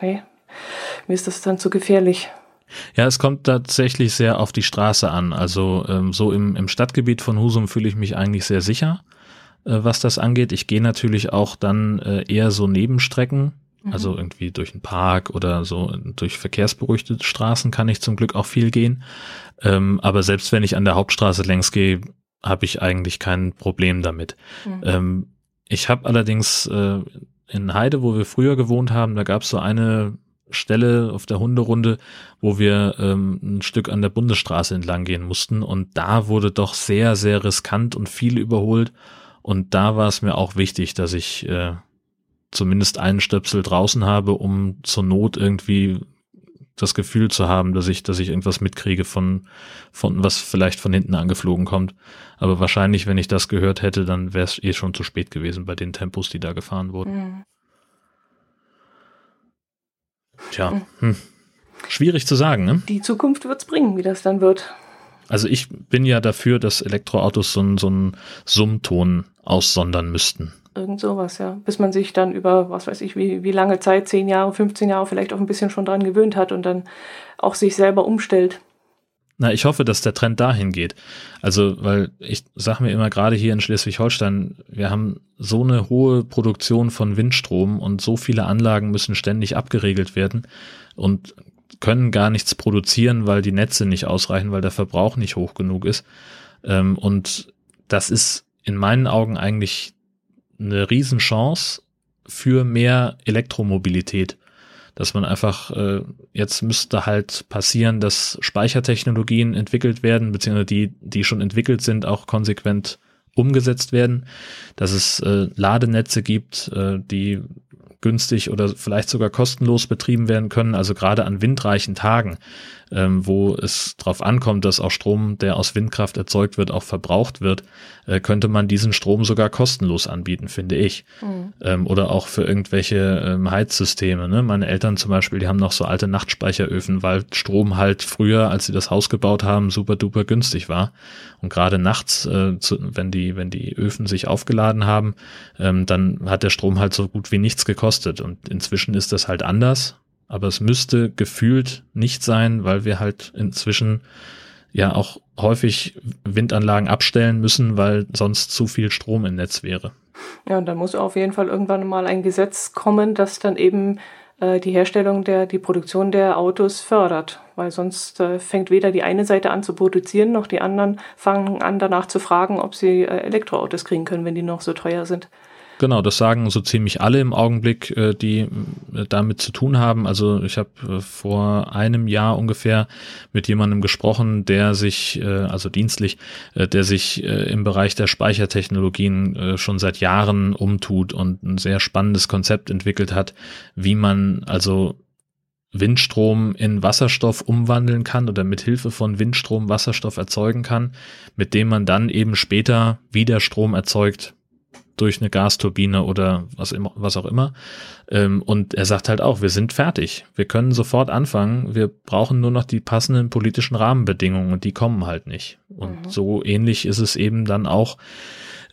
nee, mir ist das dann zu gefährlich. Ja, es kommt tatsächlich sehr auf die Straße an. Also ähm, so im, im Stadtgebiet von Husum fühle ich mich eigentlich sehr sicher, äh, was das angeht. Ich gehe natürlich auch dann äh, eher so Nebenstrecken, mhm. also irgendwie durch einen Park oder so durch verkehrsberuhigte Straßen kann ich zum Glück auch viel gehen. Ähm, aber selbst wenn ich an der Hauptstraße längs gehe, habe ich eigentlich kein Problem damit. Mhm. Ähm, ich habe allerdings äh, in Heide, wo wir früher gewohnt haben, da gab es so eine Stelle auf der Hunderunde, wo wir ähm, ein Stück an der Bundesstraße entlang gehen mussten und da wurde doch sehr, sehr riskant und viel überholt und da war es mir auch wichtig, dass ich äh, zumindest einen Stöpsel draußen habe, um zur Not irgendwie das Gefühl zu haben, dass ich, dass ich irgendwas mitkriege von, von was vielleicht von hinten angeflogen kommt. Aber wahrscheinlich, wenn ich das gehört hätte, dann wäre es eh schon zu spät gewesen bei den Tempos, die da gefahren wurden. Tja, mhm. hm. schwierig zu sagen, ne? Die Zukunft wird's bringen, wie das dann wird. Also ich bin ja dafür, dass Elektroautos so, einen so einen Summton aussondern müssten. Irgend sowas, ja. Bis man sich dann über, was weiß ich, wie, wie lange Zeit, 10 Jahre, 15 Jahre vielleicht auch ein bisschen schon dran gewöhnt hat und dann auch sich selber umstellt. Na, ich hoffe, dass der Trend dahin geht. Also, weil ich sage mir immer gerade hier in Schleswig-Holstein, wir haben so eine hohe Produktion von Windstrom und so viele Anlagen müssen ständig abgeregelt werden und können gar nichts produzieren, weil die Netze nicht ausreichen, weil der Verbrauch nicht hoch genug ist. Ähm, und das ist in meinen Augen eigentlich eine Riesenchance für mehr Elektromobilität. Dass man einfach, äh, jetzt müsste halt passieren, dass Speichertechnologien entwickelt werden, beziehungsweise die, die schon entwickelt sind, auch konsequent umgesetzt werden, dass es äh, Ladenetze gibt, äh, die günstig oder vielleicht sogar kostenlos betrieben werden können, also gerade an windreichen Tagen ähm, wo es darauf ankommt, dass auch Strom, der aus Windkraft erzeugt wird, auch verbraucht wird, äh, könnte man diesen Strom sogar kostenlos anbieten, finde ich. Mhm. Ähm, oder auch für irgendwelche ähm, Heizsysteme. Ne? Meine Eltern zum Beispiel, die haben noch so alte Nachtspeicheröfen, weil Strom halt früher, als sie das Haus gebaut haben, super duper günstig war. Und gerade nachts, äh, zu, wenn die, wenn die Öfen sich aufgeladen haben, ähm, dann hat der Strom halt so gut wie nichts gekostet. Und inzwischen ist das halt anders aber es müsste gefühlt nicht sein, weil wir halt inzwischen ja auch häufig Windanlagen abstellen müssen, weil sonst zu viel Strom im Netz wäre. Ja, und dann muss auf jeden Fall irgendwann mal ein Gesetz kommen, das dann eben äh, die Herstellung der, die Produktion der Autos fördert, weil sonst äh, fängt weder die eine Seite an zu produzieren, noch die anderen fangen an danach zu fragen, ob sie äh, Elektroautos kriegen können, wenn die noch so teuer sind. Genau, das sagen so ziemlich alle im Augenblick, äh, die äh, damit zu tun haben. Also ich habe äh, vor einem Jahr ungefähr mit jemandem gesprochen, der sich, also dienstlich, der sich im Bereich der Speichertechnologien schon seit Jahren umtut und ein sehr spannendes Konzept entwickelt hat, wie man also Windstrom in Wasserstoff umwandeln kann oder mit Hilfe von Windstrom Wasserstoff erzeugen kann, mit dem man dann eben später wieder Strom erzeugt durch eine Gasturbine oder was, immer, was auch immer. Ähm, und er sagt halt auch, wir sind fertig. Wir können sofort anfangen. Wir brauchen nur noch die passenden politischen Rahmenbedingungen und die kommen halt nicht. Und mhm. so ähnlich ist es eben dann auch.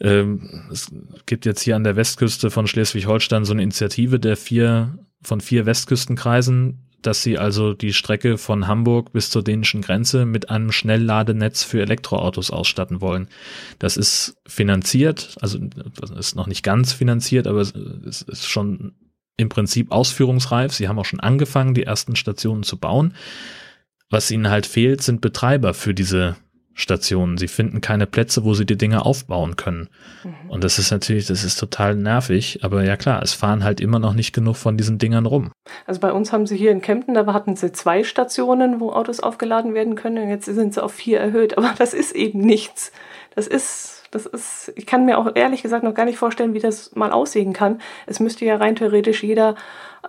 Ähm, es gibt jetzt hier an der Westküste von Schleswig-Holstein so eine Initiative der vier, von vier Westküstenkreisen, dass sie also die Strecke von Hamburg bis zur dänischen Grenze mit einem Schnellladenetz für Elektroautos ausstatten wollen. Das ist finanziert, also ist noch nicht ganz finanziert, aber es ist schon im Prinzip ausführungsreif. Sie haben auch schon angefangen, die ersten Stationen zu bauen. Was ihnen halt fehlt, sind Betreiber für diese Stationen. Sie finden keine Plätze, wo sie die Dinge aufbauen können. Mhm. Und das ist natürlich, das ist total nervig. Aber ja klar, es fahren halt immer noch nicht genug von diesen Dingern rum. Also bei uns haben sie hier in Kempten, da hatten sie zwei Stationen, wo Autos aufgeladen werden können. Und jetzt sind sie auf vier erhöht. Aber das ist eben nichts. Das ist, das ist, ich kann mir auch ehrlich gesagt noch gar nicht vorstellen, wie das mal aussehen kann. Es müsste ja rein theoretisch jeder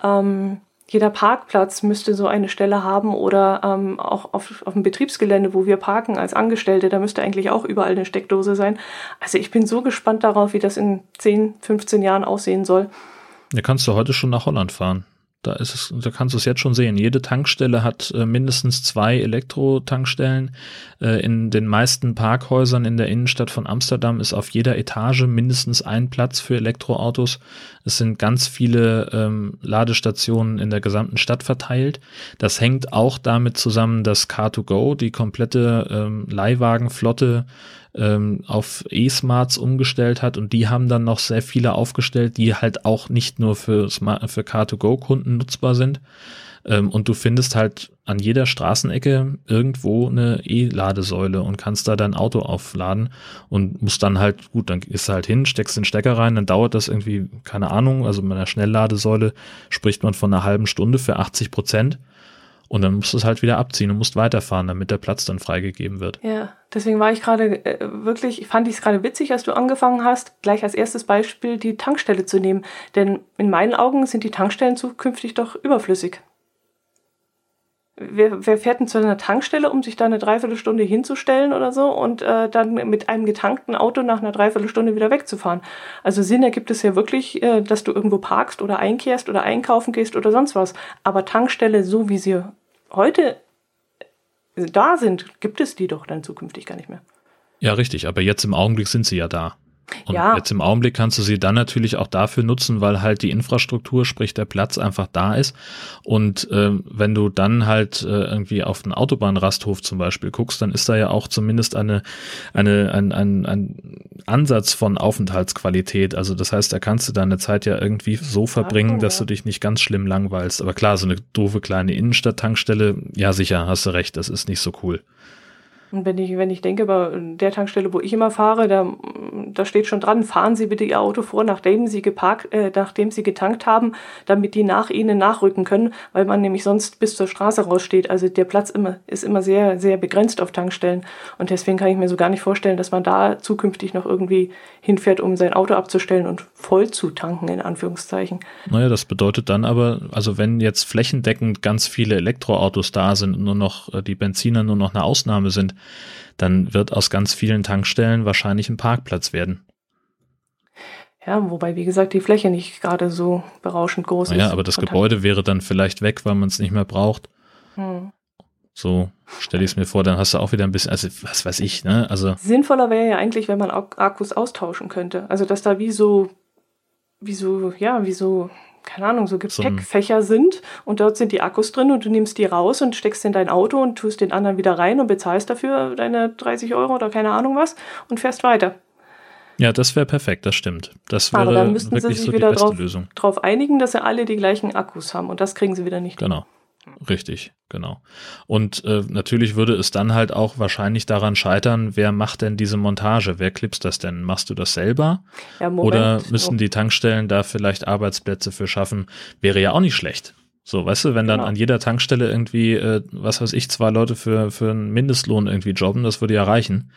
ähm, jeder Parkplatz müsste so eine Stelle haben oder ähm, auch auf, auf dem Betriebsgelände, wo wir parken als Angestellte, da müsste eigentlich auch überall eine Steckdose sein. Also ich bin so gespannt darauf, wie das in 10, 15 Jahren aussehen soll. Da kannst du heute schon nach Holland fahren. Da ist es, da kannst du es jetzt schon sehen. Jede Tankstelle hat äh, mindestens zwei Elektro-Tankstellen. Äh, in den meisten Parkhäusern in der Innenstadt von Amsterdam ist auf jeder Etage mindestens ein Platz für Elektroautos. Es sind ganz viele ähm, Ladestationen in der gesamten Stadt verteilt. Das hängt auch damit zusammen, dass Car2Go, die komplette ähm, Leihwagenflotte, ähm, auf E-Smarts umgestellt hat und die haben dann noch sehr viele aufgestellt, die halt auch nicht nur für, Smart, für Car2Go-Kunden nutzbar sind. Ähm, und du findest halt an jeder Straßenecke irgendwo eine E-Ladesäule und kannst da dein Auto aufladen und musst dann halt, gut, dann gehst du halt hin, steckst den Stecker rein, dann dauert das irgendwie, keine Ahnung, also mit einer Schnellladesäule spricht man von einer halben Stunde für 80 Prozent. Und dann musst du es halt wieder abziehen und musst weiterfahren, damit der Platz dann freigegeben wird. Ja, deswegen war ich gerade äh, wirklich, fand ich es gerade witzig, als du angefangen hast, gleich als erstes Beispiel die Tankstelle zu nehmen. Denn in meinen Augen sind die Tankstellen zukünftig doch überflüssig. Wer, wer fährt denn zu einer Tankstelle, um sich da eine Dreiviertelstunde hinzustellen oder so und äh, dann mit einem getankten Auto nach einer Dreiviertelstunde wieder wegzufahren? Also Sinn ergibt es ja wirklich, äh, dass du irgendwo parkst oder einkehrst oder einkaufen gehst oder sonst was. Aber Tankstelle, so wie sie heute da sind, gibt es die doch dann zukünftig gar nicht mehr. Ja, richtig, aber jetzt im Augenblick sind sie ja da. Und ja. jetzt im Augenblick kannst du sie dann natürlich auch dafür nutzen, weil halt die Infrastruktur, sprich der Platz einfach da ist. Und äh, wenn du dann halt äh, irgendwie auf den Autobahnrasthof zum Beispiel guckst, dann ist da ja auch zumindest eine, eine, ein, ein, ein Ansatz von Aufenthaltsqualität. Also das heißt, da kannst du deine Zeit ja irgendwie so verbringen, dass du dich nicht ganz schlimm langweilst. Aber klar, so eine doofe kleine Innenstadttankstelle, ja sicher, hast du recht, das ist nicht so cool. Und wenn ich, wenn ich denke, bei der Tankstelle, wo ich immer fahre, da, da steht schon dran, fahren Sie bitte Ihr Auto vor, nachdem Sie geparkt, äh, nachdem Sie getankt haben, damit die nach Ihnen nachrücken können, weil man nämlich sonst bis zur Straße raussteht. Also der Platz immer, ist immer sehr, sehr begrenzt auf Tankstellen. Und deswegen kann ich mir so gar nicht vorstellen, dass man da zukünftig noch irgendwie hinfährt, um sein Auto abzustellen und voll zu tanken, in Anführungszeichen. Naja, das bedeutet dann aber, also wenn jetzt flächendeckend ganz viele Elektroautos da sind und nur noch äh, die Benziner nur noch eine Ausnahme sind, dann wird aus ganz vielen Tankstellen wahrscheinlich ein Parkplatz werden. Ja, wobei, wie gesagt, die Fläche nicht gerade so berauschend groß naja, ist. Ja, aber das Gebäude wäre dann vielleicht weg, weil man es nicht mehr braucht. Hm. So stelle ich es mir vor, dann hast du auch wieder ein bisschen, also was weiß ich, ne? Also sinnvoller wäre ja eigentlich, wenn man Akkus austauschen könnte. Also dass da wie so, wie so, ja, wie so keine Ahnung, so Gepäckfächer sind und dort sind die Akkus drin und du nimmst die raus und steckst in dein Auto und tust den anderen wieder rein und bezahlst dafür deine 30 Euro oder keine Ahnung was und fährst weiter. Ja, das wäre perfekt, das stimmt. Das wäre Aber dann müssten wirklich sie sich so wieder drauf, drauf, einigen, dass sie alle die gleichen Akkus haben und das kriegen sie wieder nicht. Genau. Richtig, genau. Und äh, natürlich würde es dann halt auch wahrscheinlich daran scheitern, wer macht denn diese Montage? Wer clipst das denn? Machst du das selber? Ja. Oder müssen die Tankstellen da vielleicht Arbeitsplätze für schaffen? Wäre ja auch nicht schlecht. So, weißt du, wenn dann genau. an jeder Tankstelle irgendwie, äh, was weiß ich, zwei Leute für, für einen Mindestlohn irgendwie jobben, das würde ja reichen.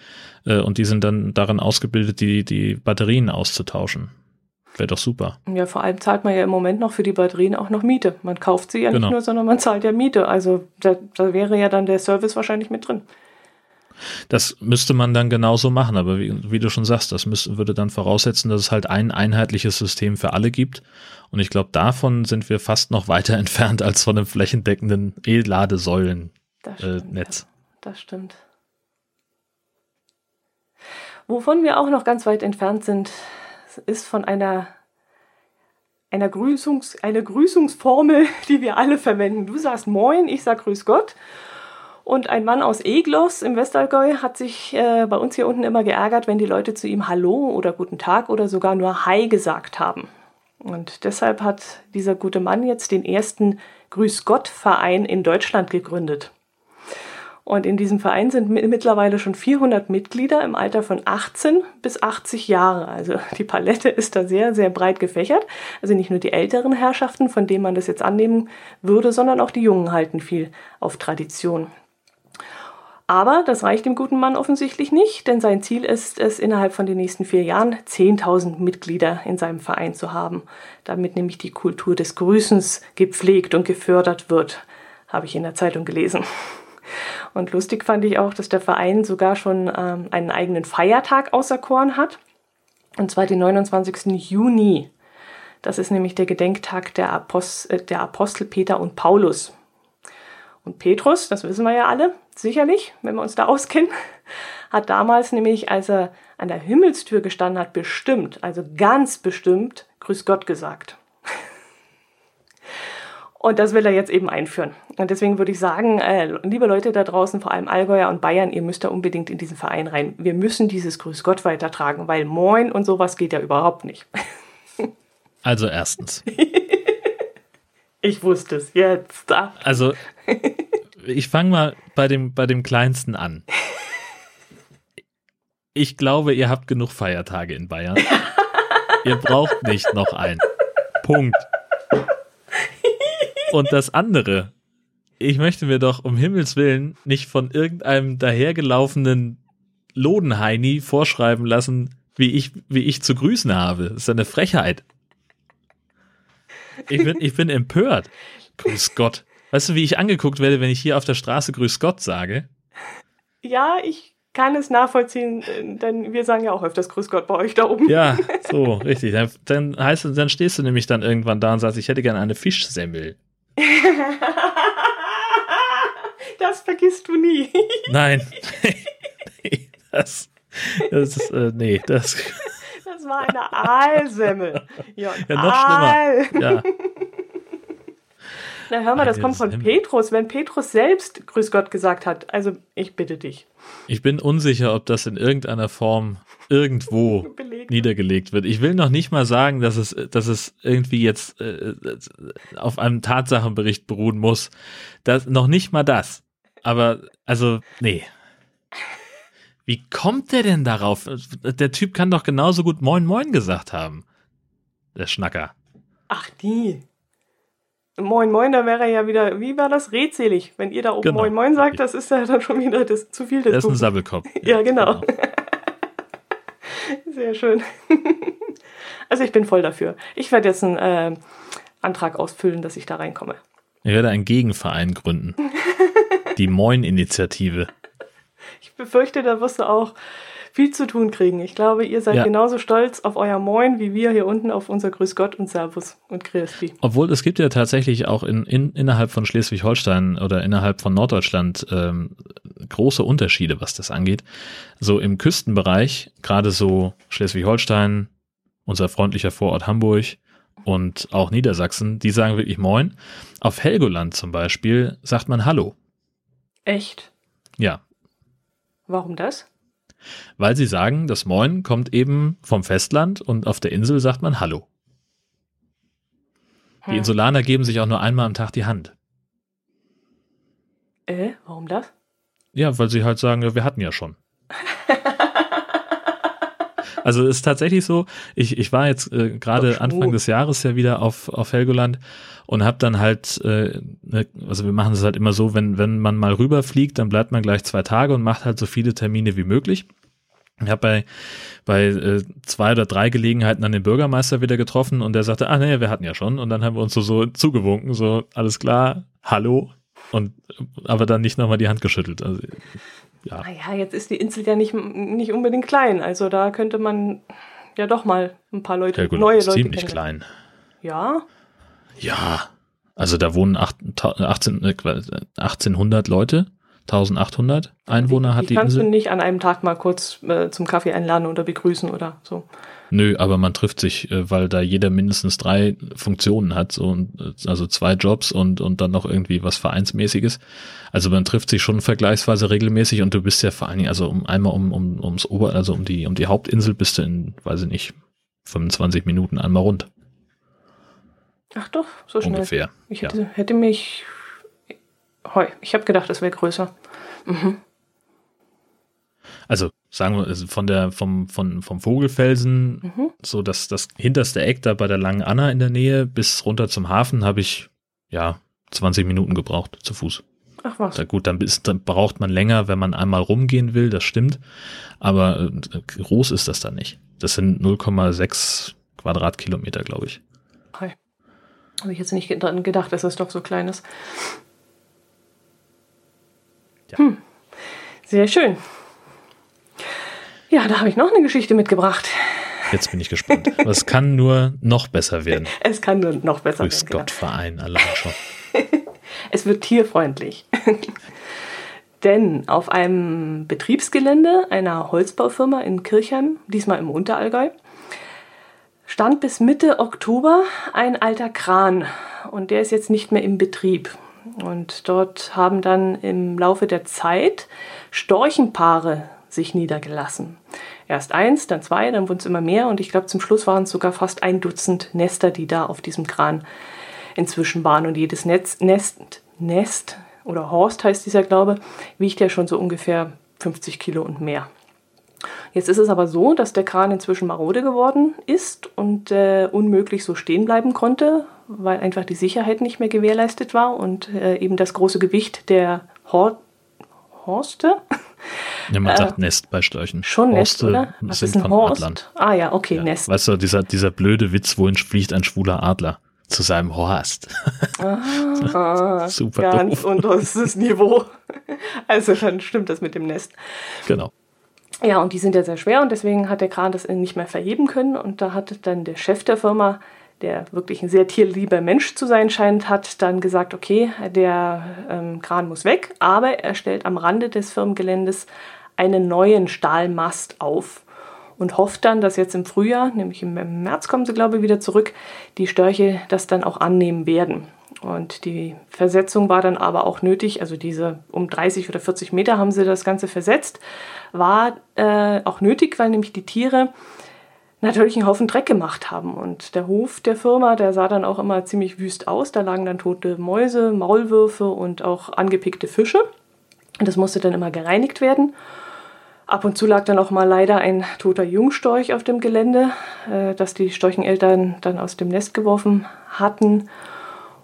Äh, und die sind dann darin ausgebildet, die, die Batterien auszutauschen. Wäre doch super. Ja, vor allem zahlt man ja im Moment noch für die Batterien auch noch Miete. Man kauft sie ja genau. nicht nur, sondern man zahlt ja Miete. Also da, da wäre ja dann der Service wahrscheinlich mit drin. Das müsste man dann genauso machen, aber wie, wie du schon sagst, das müsste, würde dann voraussetzen, dass es halt ein einheitliches System für alle gibt. Und ich glaube, davon sind wir fast noch weiter [laughs] entfernt als von einem flächendeckenden E-Ladesäulen-Netz. Äh, das stimmt. Wovon wir auch noch ganz weit entfernt sind, ist von einer, einer Grüßungs, eine Grüßungsformel, [laughs] die wir alle verwenden. Du sagst Moin, ich sag Grüß Gott. Und ein Mann aus Eglos im Westallgäu hat sich äh, bei uns hier unten immer geärgert, wenn die Leute zu ihm Hallo oder Guten Tag oder sogar nur Hi gesagt haben. Und deshalb hat dieser gute Mann jetzt den ersten Grüß Gott Verein in Deutschland gegründet. Und in diesem Verein sind mittlerweile schon 400 Mitglieder im Alter von 18 bis 80 Jahre. Also [laughs] die Palette ist da sehr, sehr breit gefächert. Also nicht nur die älteren Herrschaften, von denen man das jetzt annehmen würde, sondern auch die Jungen halten viel auf Tradition. Aber das reicht dem guten Mann offensichtlich nicht, denn sein Ziel ist es, innerhalb von den nächsten vier Jahren 10.000 Mitglieder in seinem Verein zu haben, damit nämlich die Kultur des Grüßens gepflegt und gefördert wird, habe ich in der Zeitung gelesen. Und lustig fand ich auch, dass der Verein sogar schon ähm, einen eigenen Feiertag auserkoren hat, und zwar den 29. Juni. Das ist nämlich der Gedenktag der, Apost äh, der Apostel Peter und Paulus. Und Petrus, das wissen wir ja alle, sicherlich, wenn wir uns da [laughs] auskennen, hat damals nämlich, als er an der Himmelstür gestanden hat, bestimmt, also ganz bestimmt, Grüß Gott gesagt. Und das will er jetzt eben einführen. Und deswegen würde ich sagen, äh, liebe Leute da draußen, vor allem Allgäuer und Bayern, ihr müsst da unbedingt in diesen Verein rein. Wir müssen dieses Grüß Gott weitertragen, weil Moin und sowas geht ja überhaupt nicht. [laughs] Also erstens. ich wusste es jetzt. Also ich fange mal bei dem, bei dem Kleinsten an. Ich glaube, ihr habt genug Feiertage in Bayern. ihr braucht nicht noch einen. Punkt. Und das andere, ich möchte mir doch um Himmels Willen nicht von irgendeinem dahergelaufenen Lodenheini vorschreiben lassen, wie ich, wie ich zu grüßen habe. Das ist eine Frechheit. Ich bin, ich bin empört. Grüß Gott. Weißt du, wie ich angeguckt werde, wenn ich hier auf der Straße Grüß Gott sage? Ja, ich kann es nachvollziehen, denn wir sagen ja auch öfters Grüß Gott bei euch da oben. Ja, so, richtig. Dann, dann heißt dann stehst du nämlich dann irgendwann da und sagst, ich hätte gerne eine Fischsemmel. [laughs] das vergisst du nie. [laughs] Nein. [laughs] nee, das, das ist, äh, nee, das. Das war eine Aalsemmel. Ja, ja noch Aal. schlimmer. Ja. Na hör mal, das kommt von Petrus, wenn Petrus selbst Grüß Gott gesagt hat. Also ich bitte dich. Ich bin unsicher, ob das in irgendeiner Form irgendwo Belegt. niedergelegt wird. Ich will noch nicht mal sagen, dass es, dass es irgendwie jetzt äh, auf einem Tatsachenbericht beruhen muss. Das, noch nicht mal das. Aber, also, nee. Wie kommt der denn darauf? Der Typ kann doch genauso gut Moin Moin gesagt haben. Der Schnacker. Ach, die. Moin Moin, da wäre er ja wieder, wie war das, redselig. Wenn ihr da oben genau. Moin Moin sagt, das ist ja dann schon wieder das, zu viel des Das ist ein Sabbelkopf. [laughs] ja, genau. genau. Sehr schön. [laughs] Also ich bin voll dafür. Ich werde jetzt einen äh, Antrag ausfüllen, dass ich da reinkomme. Ich werde einen Gegenverein gründen. Die Moin-Initiative. Ich befürchte, da wirst du auch viel zu tun kriegen. Ich glaube, ihr seid ja. genauso stolz auf euer Moin, wie wir hier unten auf unser Grüß Gott und Servus und Christi. Obwohl es gibt ja tatsächlich auch in, in, innerhalb von Schleswig-Holstein oder innerhalb von Norddeutschland ähm, große Unterschiede, was das angeht. So im Küstenbereich, gerade so Schleswig-Holstein, unser freundlicher Vorort Hamburg und auch Niedersachsen, die sagen wirklich Moin. Auf Helgoland zum Beispiel sagt man Hallo. Echt? Ja. Warum das? Weil sie sagen, das Moin kommt eben vom Festland und auf der Insel sagt man Hallo. Hm. Die Insulaner geben sich auch nur einmal am Tag die Hand. Äh, warum das? Ja, weil sie halt sagen, wir hatten ja schon. [laughs] also es ist tatsächlich so, ich, ich war jetzt äh, gerade Anfang des Jahres ja wieder auf, auf Helgoland und habe dann halt, äh, ne, also wir machen es halt immer so, wenn, wenn man mal rüberfliegt, dann bleibt man gleich zwei Tage und macht halt so viele Termine wie möglich. Ich habe bei, bei äh, zwei oder drei Gelegenheiten dann den Bürgermeister wieder getroffen und der sagte, ah nee, wir hatten ja schon. Und dann haben wir uns so, so zugewunken, so, alles klar, hallo. Und aber dann nicht nochmal die Hand geschüttelt. Also, ja. Naja, jetzt ist die Insel ja nicht, nicht unbedingt klein. Also da könnte man ja doch mal ein paar Leute, ja, gut, neue Leute. Ziemlich klein. Ja. Ja, also da wohnen 18, 1800 äh, Leute, 1800 Einwohner hat die, die kannst Insel. Kannst du nicht an einem Tag mal kurz äh, zum Kaffee einladen oder begrüßen oder so? Nö, aber man trifft sich, äh, weil da jeder mindestens drei Funktionen hat, so, äh, also zwei Jobs und, und dann noch irgendwie was Vereinsmäßiges. Also man trifft sich schon vergleichsweise regelmäßig und du bist ja vor allen Dingen, also um einmal um, um, ums Ober, also um die, um die Hauptinsel bist du in, weiß ich nicht, 25 Minuten einmal rund. Ach doch, so schnell. Ungefähr. Ich hätte, ja. hätte mich. Heu, ich habe gedacht, es wäre größer. Mhm. Also sagen wir also von der vom vom vom Vogelfelsen mhm. so dass das hinterste Eck da bei der langen Anna in der Nähe bis runter zum Hafen habe ich ja 20 Minuten gebraucht zu Fuß. Ach was. Da gut, dann, ist, dann braucht man länger, wenn man einmal rumgehen will, das stimmt. Aber äh, groß ist das dann nicht. Das sind 0,6 Quadratkilometer, glaube ich. Hi. Habe ich jetzt nicht gedacht, dass das doch so klein ist. Ja. Hm. Sehr schön. Ja, da habe ich noch eine Geschichte mitgebracht. Jetzt bin ich gespannt. es kann nur noch besser werden. [laughs] Es kann nur noch besser Grüß werden. Grüß Gott, genau. Verein, alle schon. [laughs] es wird tierfreundlich. Denn auf einem Betriebsgelände einer Holzbaufirma in Kirchheim, diesmal im Unterallgäu, stand bis Mitte Oktober ein alter Kran und der ist jetzt nicht mehr im Betrieb. Und dort haben dann im Laufe der Zeit Storchenpaare sich niedergelassen. Erst eins, dann zwei, dann wurden es immer mehr und ich glaube zum Schluss waren es sogar fast ein Dutzend Nester, die da auf diesem Kran inzwischen waren. Und jedes Netz, Nest, Nest oder Horst heißt dieser Glaube, wiegt ja schon so ungefähr 50 Kilo und mehr. Jetzt ist es aber so, dass der Kran inzwischen marode geworden ist und äh, unmöglich so stehen bleiben konnte, weil einfach die Sicherheit nicht mehr gewährleistet war und äh, eben das große Gewicht der Hor Horste. Ja, man äh, sagt Nest bei Störchen. Schon Horste Nest, oder? Was sind ist ein Horst? Adlern. Ah ja, okay, ja. Nest. Weißt du, dieser, dieser blöde Witz, wohin fliegt ein schwuler Adler? Zu seinem Horst. Ah, [laughs] Super Ganz doof. unterstes [laughs] Niveau. Also dann stimmt das mit dem Nest. Genau. Ja, und die sind ja sehr schwer und deswegen hat der Kran das nicht mehr verheben können. Und da hat dann der Chef der Firma, der wirklich ein sehr tierlieber Mensch zu sein scheint, hat dann gesagt, okay, der ähm, Kran muss weg, aber er stellt am Rande des Firmengeländes einen neuen Stahlmast auf und hofft dann, dass jetzt im Frühjahr, nämlich im März kommen sie, glaube ich, wieder zurück, die Störche das dann auch annehmen werden. Und die Versetzung war dann aber auch nötig, also diese um 30 oder 40 Meter haben sie das Ganze versetzt, war äh, auch nötig, weil nämlich die Tiere natürlich einen Haufen Dreck gemacht haben. Und der Hof der Firma, der sah dann auch immer ziemlich wüst aus. Da lagen dann tote Mäuse, Maulwürfe und auch angepickte Fische. Und das musste dann immer gereinigt werden. Ab und zu lag dann auch mal leider ein toter Jungstorch auf dem Gelände, äh, das die Storcheneltern dann aus dem Nest geworfen hatten.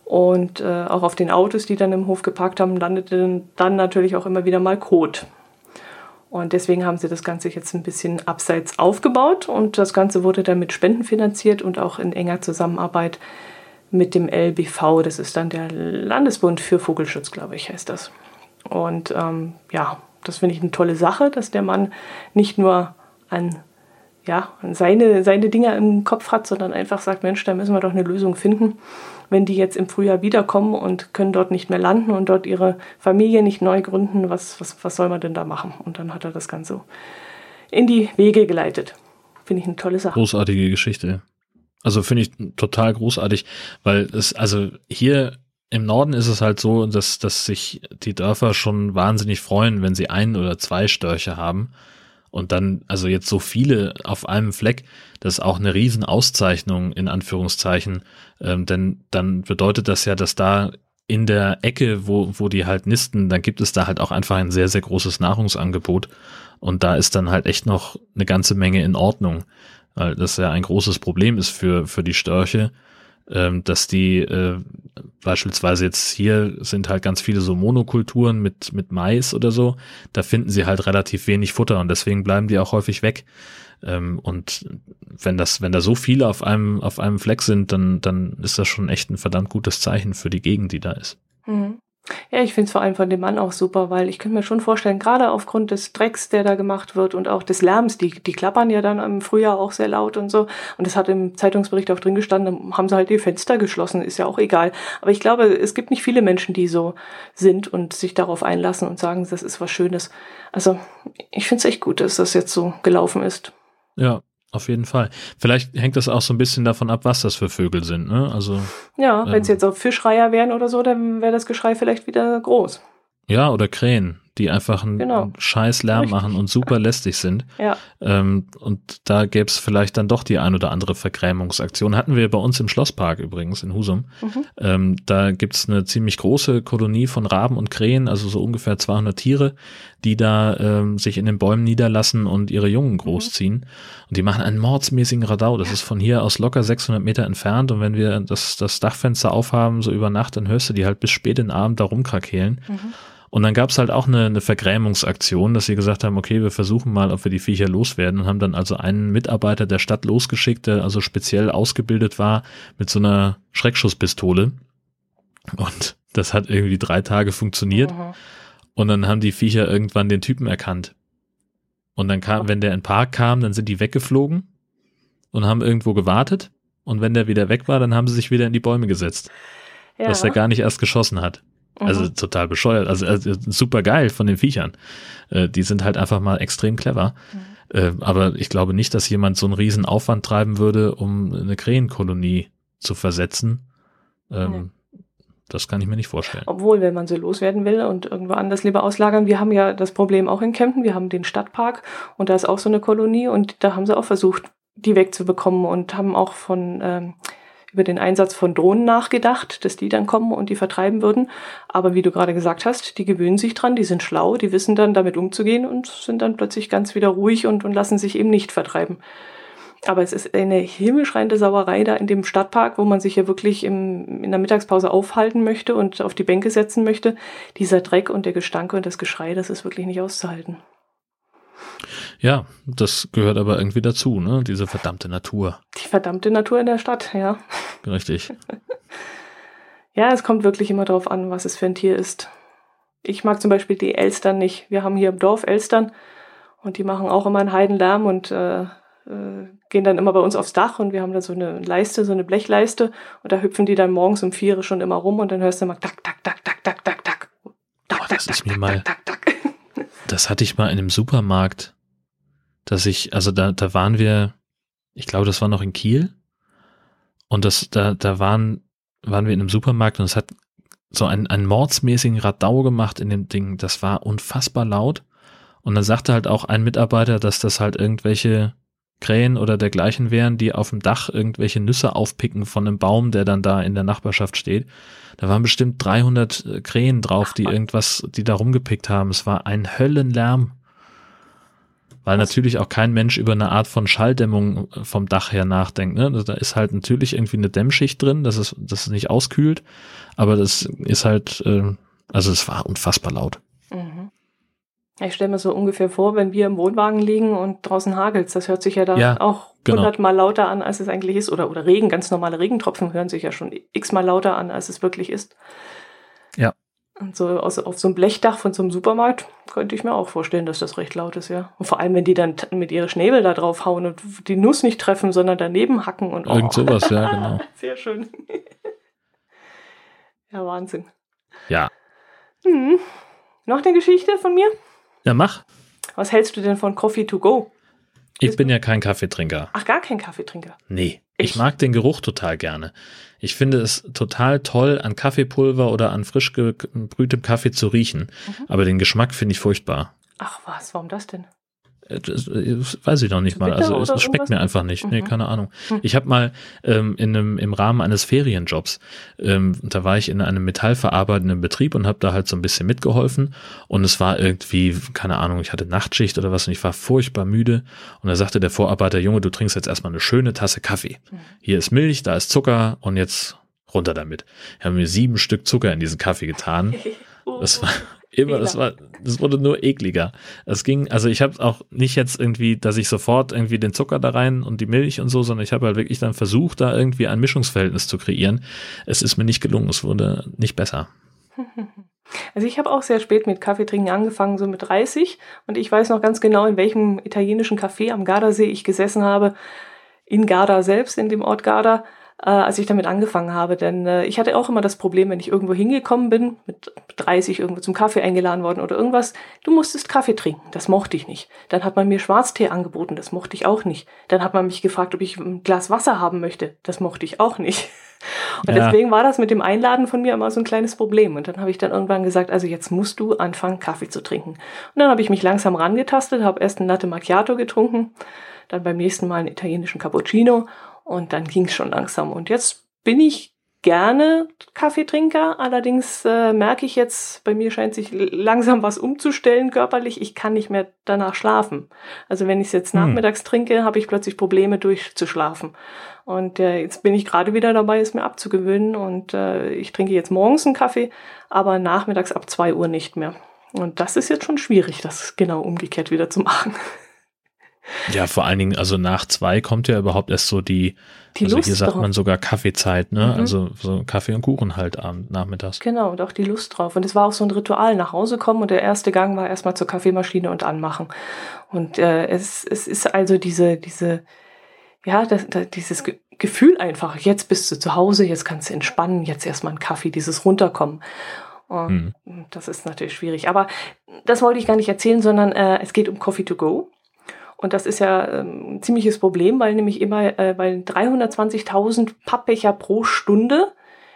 Und äh, auch auf den Autos, die dann im Hof geparkt haben, landete dann natürlich auch immer wieder mal Kot. Und deswegen haben sie das Ganze jetzt ein bisschen abseits aufgebaut und das Ganze wurde dann mit Spenden finanziert und auch in enger Zusammenarbeit mit dem LBV. Das ist dann der Landesbund für Vogelschutz, glaube ich, heißt das. Und ähm, ja, das finde ich eine tolle Sache, dass der Mann nicht nur an, ja, an seine, seine Dinge im Kopf hat, sondern einfach sagt, Mensch, da müssen wir doch eine Lösung finden. Wenn die jetzt im Frühjahr wiederkommen und können dort nicht mehr landen und dort ihre Familie nicht neu gründen, was, was, was soll man denn da machen? Und dann hat er das Ganze in die Wege geleitet. Finde ich eine tolle Sache. Großartige Geschichte. Also finde ich total großartig, weil es, also hier im Norden ist es halt so, dass, dass sich die Dörfer schon wahnsinnig freuen, wenn sie ein oder zwei Störche haben. Und dann, also jetzt so viele auf einem Fleck, das ist auch eine Riesenauszeichnung in Anführungszeichen. Ähm, denn dann bedeutet das ja, dass da in der Ecke, wo, wo die halt nisten, dann gibt es da halt auch einfach ein sehr, sehr großes Nahrungsangebot. Und da ist dann halt echt noch eine ganze Menge in Ordnung. Weil das ja ein großes Problem ist für, für die Störche, ähm, dass die äh, beispielsweise jetzt hier sind halt ganz viele so Monokulturen mit, mit Mais oder so, da finden sie halt relativ wenig Futter und deswegen bleiben die auch häufig weg. Ähm, und wenn das, wenn da so viele auf einem, auf einem Fleck sind, dann, dann ist das schon echt ein verdammt gutes Zeichen für die Gegend, die da ist. Mhm. Ja, ich finde es vor allem von dem Mann auch super, weil ich könnte mir schon vorstellen, gerade aufgrund des Drecks, der da gemacht wird und auch des Lärms, die, die klappern ja dann im Frühjahr auch sehr laut und so. Und das hat im Zeitungsbericht auch drin gestanden, haben sie halt die Fenster geschlossen, ist ja auch egal. Aber ich glaube, es gibt nicht viele Menschen, die so sind und sich darauf einlassen und sagen, das ist was Schönes. Also ich finde es echt gut, dass das jetzt so gelaufen ist. Ja, auf jeden Fall. Vielleicht hängt das auch so ein bisschen davon ab, was das für Vögel sind. Ne? Also, ja, wenn es ähm, jetzt auf Fischreiher wären oder so, dann wäre das Geschrei vielleicht wieder groß. Ja, oder Krähen. Die einfach einen Genau. scheiß Lärm Richtig. machen und super lästig sind. [laughs] Ja. Ähm, und da gäbe es vielleicht dann doch die ein oder andere Vergrämungsaktion. Hatten wir bei uns im Schlosspark übrigens in Husum. Mhm. Ähm, da gibt's eine ziemlich große Kolonie von Raben und Krähen, also so ungefähr 200 Tiere, die da ähm, sich in den Bäumen niederlassen und ihre Jungen großziehen. Und die machen einen mordsmäßigen Radau. Das ist von hier aus locker 600 Meter entfernt. Und wenn wir das, das Dachfenster aufhaben, so über Nacht, dann hörst du die halt bis spät in den Abend da rumkrakehlen. Mhm. Und dann gab's halt auch eine, eine Vergrämungsaktion, dass sie gesagt haben, okay, wir versuchen mal, ob wir die Viecher loswerden und haben dann also einen Mitarbeiter der Stadt losgeschickt, der also speziell ausgebildet war mit so einer Schreckschusspistole. Und das hat irgendwie drei Tage funktioniert. Mhm. Und dann haben die Viecher irgendwann den Typen erkannt. Und dann kam, wenn der in den Park kam, dann sind die weggeflogen und haben irgendwo gewartet. Und wenn der wieder weg war, dann haben sie sich wieder in die Bäume gesetzt, Ja. dass er gar nicht erst geschossen hat. Also Mhm. total bescheuert. Also, also super geil von den Viechern. Äh, die sind halt einfach mal extrem clever. Mhm. Äh, aber ich glaube nicht, dass jemand so einen riesen Aufwand treiben würde, um eine Krähenkolonie zu versetzen. Ähm, Das kann ich mir nicht vorstellen. Obwohl, wenn man sie loswerden will und irgendwo anders lieber auslagern, wir haben ja das Problem auch in Kempten, wir haben den Stadtpark und da ist auch so eine Kolonie und da haben sie auch versucht, die wegzubekommen und haben auch von ähm, über den Einsatz von Drohnen nachgedacht, dass die dann kommen und die vertreiben würden. Aber wie du gerade gesagt hast, die gewöhnen sich dran, die sind schlau, die wissen dann damit umzugehen und sind dann plötzlich ganz wieder ruhig und, und lassen sich eben nicht vertreiben. Aber es ist eine himmelschreiende Sauerei da in dem Stadtpark, wo man sich ja wirklich im, in der Mittagspause aufhalten möchte und auf die Bänke setzen möchte. Dieser Dreck und der Gestank und das Geschrei, das ist wirklich nicht auszuhalten. Ja, das gehört aber irgendwie dazu, ne? Diese verdammte Natur. Die verdammte Natur in der Stadt, ja. Richtig. [laughs] Ja, es kommt wirklich immer darauf an, was es für ein Tier ist. Ich mag zum Beispiel die Elstern nicht. Wir haben hier im Dorf Elstern und die machen auch immer einen Heidenlärm und äh, äh, gehen dann immer bei uns aufs Dach und wir haben da so eine Leiste, so eine Blechleiste und da hüpfen die dann morgens um vier schon immer rum und dann hörst du immer tak, tak, tak, tak, tak, tak, tak. Tak, das tak, ist tak, mal- tak, tak, tak. [laughs] Das hatte ich mal in einem Supermarkt, dass ich, also da, da waren wir, ich glaube, das war noch in Kiel. Und das, da, da waren, waren wir in einem Supermarkt und es hat so einen, einen mordsmäßigen Radau gemacht in dem Ding. Das war unfassbar laut. Und dann sagte halt auch ein Mitarbeiter, dass das halt irgendwelche Krähen oder dergleichen wären, die auf dem Dach irgendwelche Nüsse aufpicken von einem Baum, der dann da in der Nachbarschaft steht. Da waren bestimmt 300 äh, Krähen drauf, die irgendwas, die da rumgepickt haben. Es war ein Höllenlärm. Weil natürlich auch kein Mensch über eine Art von Schalldämmung äh, vom Dach her nachdenkt. Ne? Also Da ist halt natürlich irgendwie eine Dämmschicht drin, dass es, dass es nicht auskühlt. Aber das ist halt, äh, also es war unfassbar laut. Mhm. Ich stelle mir so ungefähr vor, wenn wir im Wohnwagen liegen und draußen hagelt das hört sich ja da Ja, auch genau. hundertmal lauter an, als es eigentlich ist. Oder, oder Regen, ganz normale Regentropfen hören sich ja schon x-mal lauter an, als es wirklich ist. Ja. Und so aus, auf so einem Blechdach von so einem Supermarkt könnte ich mir auch vorstellen, dass das recht laut ist, ja. Und vor allem, wenn die dann mit ihre Schnäbel da drauf hauen und die Nuss nicht treffen, sondern daneben hacken und oh. Irgend sowas, ja, [laughs] genau. Sehr schön. [laughs] ja, Wahnsinn. Ja. Hm. Noch eine Geschichte von mir? Ja, mach. Was hältst du denn von Coffee to go? Ich bin ja kein Kaffeetrinker. Ach, gar kein Kaffeetrinker. Nee. Ich- Ich mag den Geruch total gerne. Ich finde es total toll, an Kaffeepulver oder an frisch gebrühtem Kaffee zu riechen. Mhm. Aber den Geschmack finde ich furchtbar. Ach was, warum das denn? Das, äh, weiß ich noch nicht mal. Also es, schmeckt mir einfach nicht. Nee, Mhm. keine Ahnung. Hm. Ich habe mal ähm, in einem, im Rahmen eines Ferienjobs, ähm, da war ich in einem metallverarbeitenden Betrieb und habe da halt so ein bisschen mitgeholfen. Und es war irgendwie, keine Ahnung, ich hatte Nachtschicht oder was und ich war furchtbar müde. Und da sagte der Vorarbeiter, Junge, du trinkst jetzt erstmal eine schöne Tasse Kaffee. Mhm. Hier ist Milch, da ist Zucker und jetzt runter damit. Ich habe mir sieben Stück Zucker in diesen Kaffee getan. [laughs] Das war immer, das war, das wurde nur ekliger. Es ging, also ich habe auch nicht jetzt irgendwie, dass ich sofort irgendwie den Zucker da rein und die Milch und so, sondern ich habe halt wirklich dann versucht, da irgendwie ein Mischungsverhältnis zu kreieren. Es ist mir nicht gelungen, es wurde nicht besser. [laughs] Also ich habe auch sehr spät mit Kaffeetrinken angefangen, so mit 30. Und ich weiß noch ganz genau, in welchem italienischen Café am Gardasee ich gesessen habe. In Garda selbst, in dem Ort Garda, äh, als ich damit angefangen habe. Denn äh, ich hatte auch immer das Problem, wenn ich irgendwo hingekommen bin, mit 30 irgendwo zum Kaffee eingeladen worden oder irgendwas, du musstest Kaffee trinken. Das mochte ich nicht. Dann hat man mir Schwarztee angeboten. Das mochte ich auch nicht. Dann hat man mich gefragt, ob ich ein Glas Wasser haben möchte. Das mochte ich auch nicht. [laughs] Und ja. deswegen war das mit dem Einladen von mir immer so ein kleines Problem. Und dann habe ich dann irgendwann gesagt, also jetzt musst du anfangen, Kaffee zu trinken. Und dann habe ich mich langsam rangetastet, habe erst ein Latte Macchiato getrunken, dann beim nächsten Mal einen italienischen Cappuccino und dann ging es schon langsam. Und jetzt bin ich gerne Kaffeetrinker. Allerdings äh, merke ich jetzt, bei mir scheint sich langsam was umzustellen körperlich. Ich kann nicht mehr danach schlafen. Also wenn ich es jetzt hm. nachmittags trinke, habe ich plötzlich Probleme durchzuschlafen. Und äh, jetzt bin ich gerade wieder dabei, es mir abzugewöhnen. Und äh, ich trinke jetzt morgens einen Kaffee, aber nachmittags ab zwei Uhr nicht mehr. Und das ist jetzt schon schwierig, das genau umgekehrt wieder zu machen. [laughs] Ja, vor allen Dingen, also nach zwei kommt ja überhaupt erst so die, die also Lust hier sagt drauf. man sogar Kaffeezeit, ne? Mhm. Also so Kaffee und Kuchen halt abend, nachmittags. Genau, und auch die Lust drauf. Und es war auch so ein Ritual, nach Hause kommen und der erste Gang war erstmal zur Kaffeemaschine und anmachen. Und äh, es, es ist also diese, diese, ja, das, das, dieses Ge Gefühl einfach, jetzt bist du zu Hause, jetzt kannst du entspannen, jetzt erstmal einen Kaffee, dieses Runterkommen. Und hm. Das ist natürlich schwierig. Aber das wollte ich gar nicht erzählen, sondern äh, es geht um Coffee to Go. Und das ist ja ähm, ein ziemliches Problem, weil nämlich immer, äh, weil 320.000 Pappbecher pro Stunde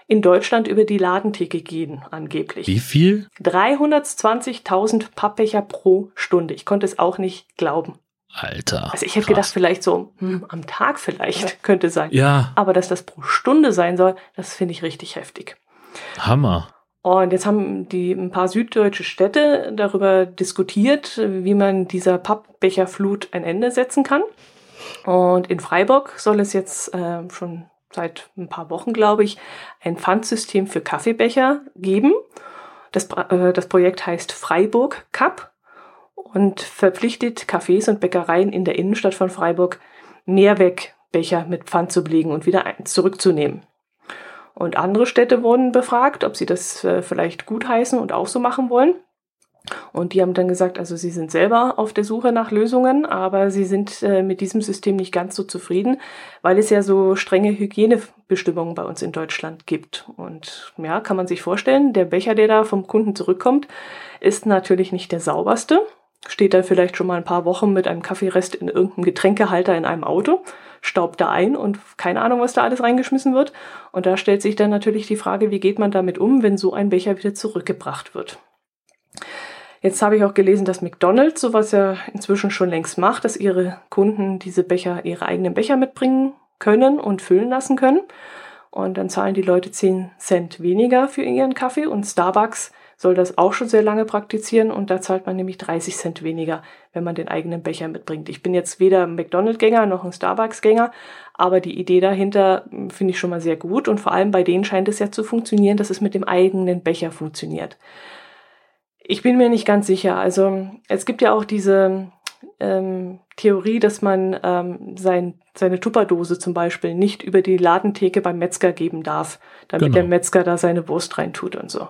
in Deutschland über die Ladentheke gehen, angeblich. Wie viel? 320.000 Pappbecher pro Stunde. Ich konnte es auch nicht glauben. Alter. Also ich hätte gedacht, vielleicht so hm, am Tag vielleicht könnte sein. Ja. Aber dass das pro Stunde sein soll, das finde ich richtig heftig. Hammer. Und jetzt haben die ein paar süddeutsche Städte darüber diskutiert, wie man dieser Pappbecherflut ein Ende setzen kann. Und in Freiburg soll es jetzt äh, schon seit ein paar Wochen, glaube ich, ein Pfandsystem für Kaffeebecher geben. Das, äh, das Projekt heißt Freiburg Cup und verpflichtet Cafés und Bäckereien in der Innenstadt von Freiburg, Mehrwegbecher mit Pfand zu belegen und wieder zurückzunehmen. Und andere Städte wurden befragt, ob sie das äh, vielleicht gutheißen und auch so machen wollen. Und die haben dann gesagt, also sie sind selber auf der Suche nach Lösungen, aber sie sind äh, mit diesem System nicht ganz so zufrieden, weil es ja so strenge Hygienebestimmungen bei uns in Deutschland gibt. Und ja, kann man sich vorstellen, der Becher, der da vom Kunden zurückkommt, ist natürlich nicht der sauberste. Steht dann vielleicht schon mal ein paar Wochen mit einem Kaffeerest in irgendeinem Getränkehalter in einem Auto staubt da ein und keine Ahnung, was da alles reingeschmissen wird. Und da stellt sich dann natürlich die Frage, wie geht man damit um, wenn so ein Becher wieder zurückgebracht wird. Jetzt habe ich auch gelesen, dass McDonald's sowas ja inzwischen schon längst macht, dass ihre Kunden diese Becher, ihre eigenen Becher mitbringen können und füllen lassen können. Und dann zahlen die Leute 10 Cent weniger für ihren Kaffee und Starbucks soll das auch schon sehr lange praktizieren und da zahlt man nämlich 30 Cent weniger, wenn man den eigenen Becher mitbringt. Ich bin jetzt weder ein McDonald's-Gänger noch ein Starbucks-Gänger, aber die Idee dahinter hm, finde ich schon mal sehr gut und vor allem bei denen scheint es ja zu funktionieren, dass es mit dem eigenen Becher funktioniert. Ich bin mir nicht ganz sicher. Also es gibt ja auch diese ähm, Theorie, dass man ähm, sein, seine Tupperdose zum Beispiel nicht über die Ladentheke beim Metzger geben darf, damit genau. der Metzger da seine Wurst reintut und so.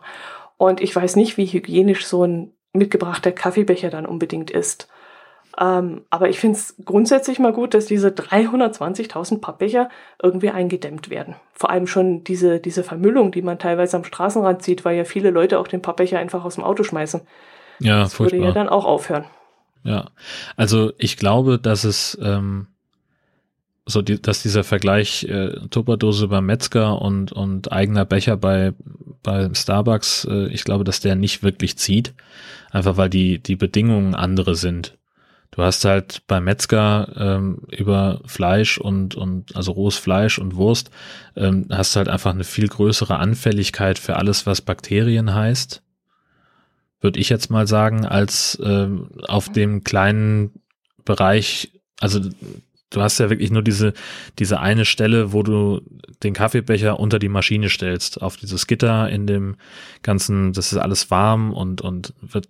Und ich weiß nicht, wie hygienisch so ein mitgebrachter Kaffeebecher dann unbedingt ist. Ähm, aber ich finde es grundsätzlich mal gut, dass diese 320.000 Pappbecher irgendwie eingedämmt werden. Vor allem schon diese, diese Vermüllung, die man teilweise am Straßenrand sieht, weil ja viele Leute auch den Pappbecher einfach aus dem Auto schmeißen. Ja, das furchtbar. würde ja dann auch aufhören. Ja, also ich glaube, dass es ähm, so, die, dass dieser Vergleich äh, Tupperdose beim Metzger und und eigener Becher bei bei Starbucks, äh, ich glaube, dass der nicht wirklich zieht, einfach weil die die Bedingungen andere sind. Du hast halt beim Metzger ähm, über Fleisch und und also rohes Fleisch und Wurst ähm, hast halt einfach eine viel größere Anfälligkeit für alles, was Bakterien heißt, würde ich jetzt mal sagen, als ähm, auf dem kleinen Bereich also du hast ja wirklich nur diese, diese eine Stelle, wo du den Kaffeebecher unter die Maschine stellst, auf dieses Gitter in dem ganzen, das ist alles warm und, und wird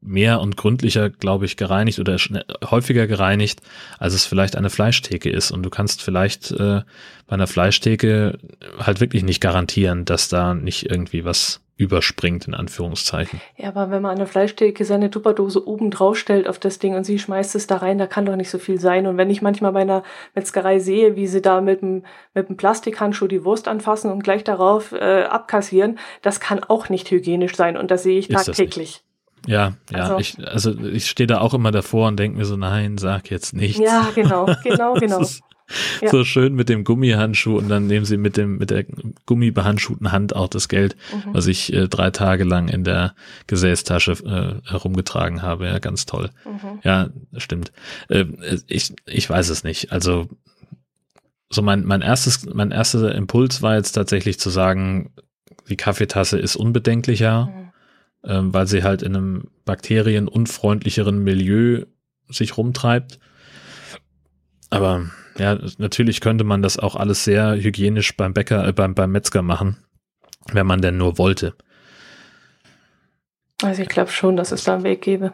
mehr und gründlicher, glaube ich, gereinigt oder häufiger gereinigt, als es vielleicht eine Fleischtheke ist. Und du kannst vielleicht äh, bei einer Fleischtheke halt wirklich nicht garantieren, dass da nicht irgendwie was überspringt, in Anführungszeichen. Ja, aber wenn man an der Fleischtheke seine Tupperdose oben drauf stellt auf das Ding und sie schmeißt es da rein, da kann doch nicht so viel sein. Und wenn ich manchmal bei einer Metzgerei sehe, wie sie da mit dem, mit dem Plastikhandschuh die Wurst anfassen und gleich darauf äh, abkassieren, das kann auch nicht hygienisch sein. Und das sehe ich tagtäglich. Ja, ja, also, ich, also ich stehe da auch immer davor und denke mir so, nein, sag jetzt nichts. Ja, genau, genau, [laughs] genau. [laughs] Ja. So schön mit dem Gummihandschuh und dann nehmen sie mit dem mit der gummibehandschuhten Hand auch das Geld, mhm. was ich äh, drei Tage lang in der Gesäßtasche äh, herumgetragen habe. Ja, ganz toll. Mhm. Ja, stimmt. Äh, ich ich weiß es nicht. Also so mein mein erstes mein erster Impuls war jetzt tatsächlich zu sagen, die Kaffeetasse ist unbedenklicher, mhm. ähm, weil sie halt in einem bakterienunfreundlicheren Milieu sich rumtreibt. Aber ja, natürlich könnte man das auch alles sehr hygienisch beim Bäcker, äh, beim, beim Metzger machen, wenn man denn nur wollte. Also ich glaube schon, dass es da einen Weg gäbe.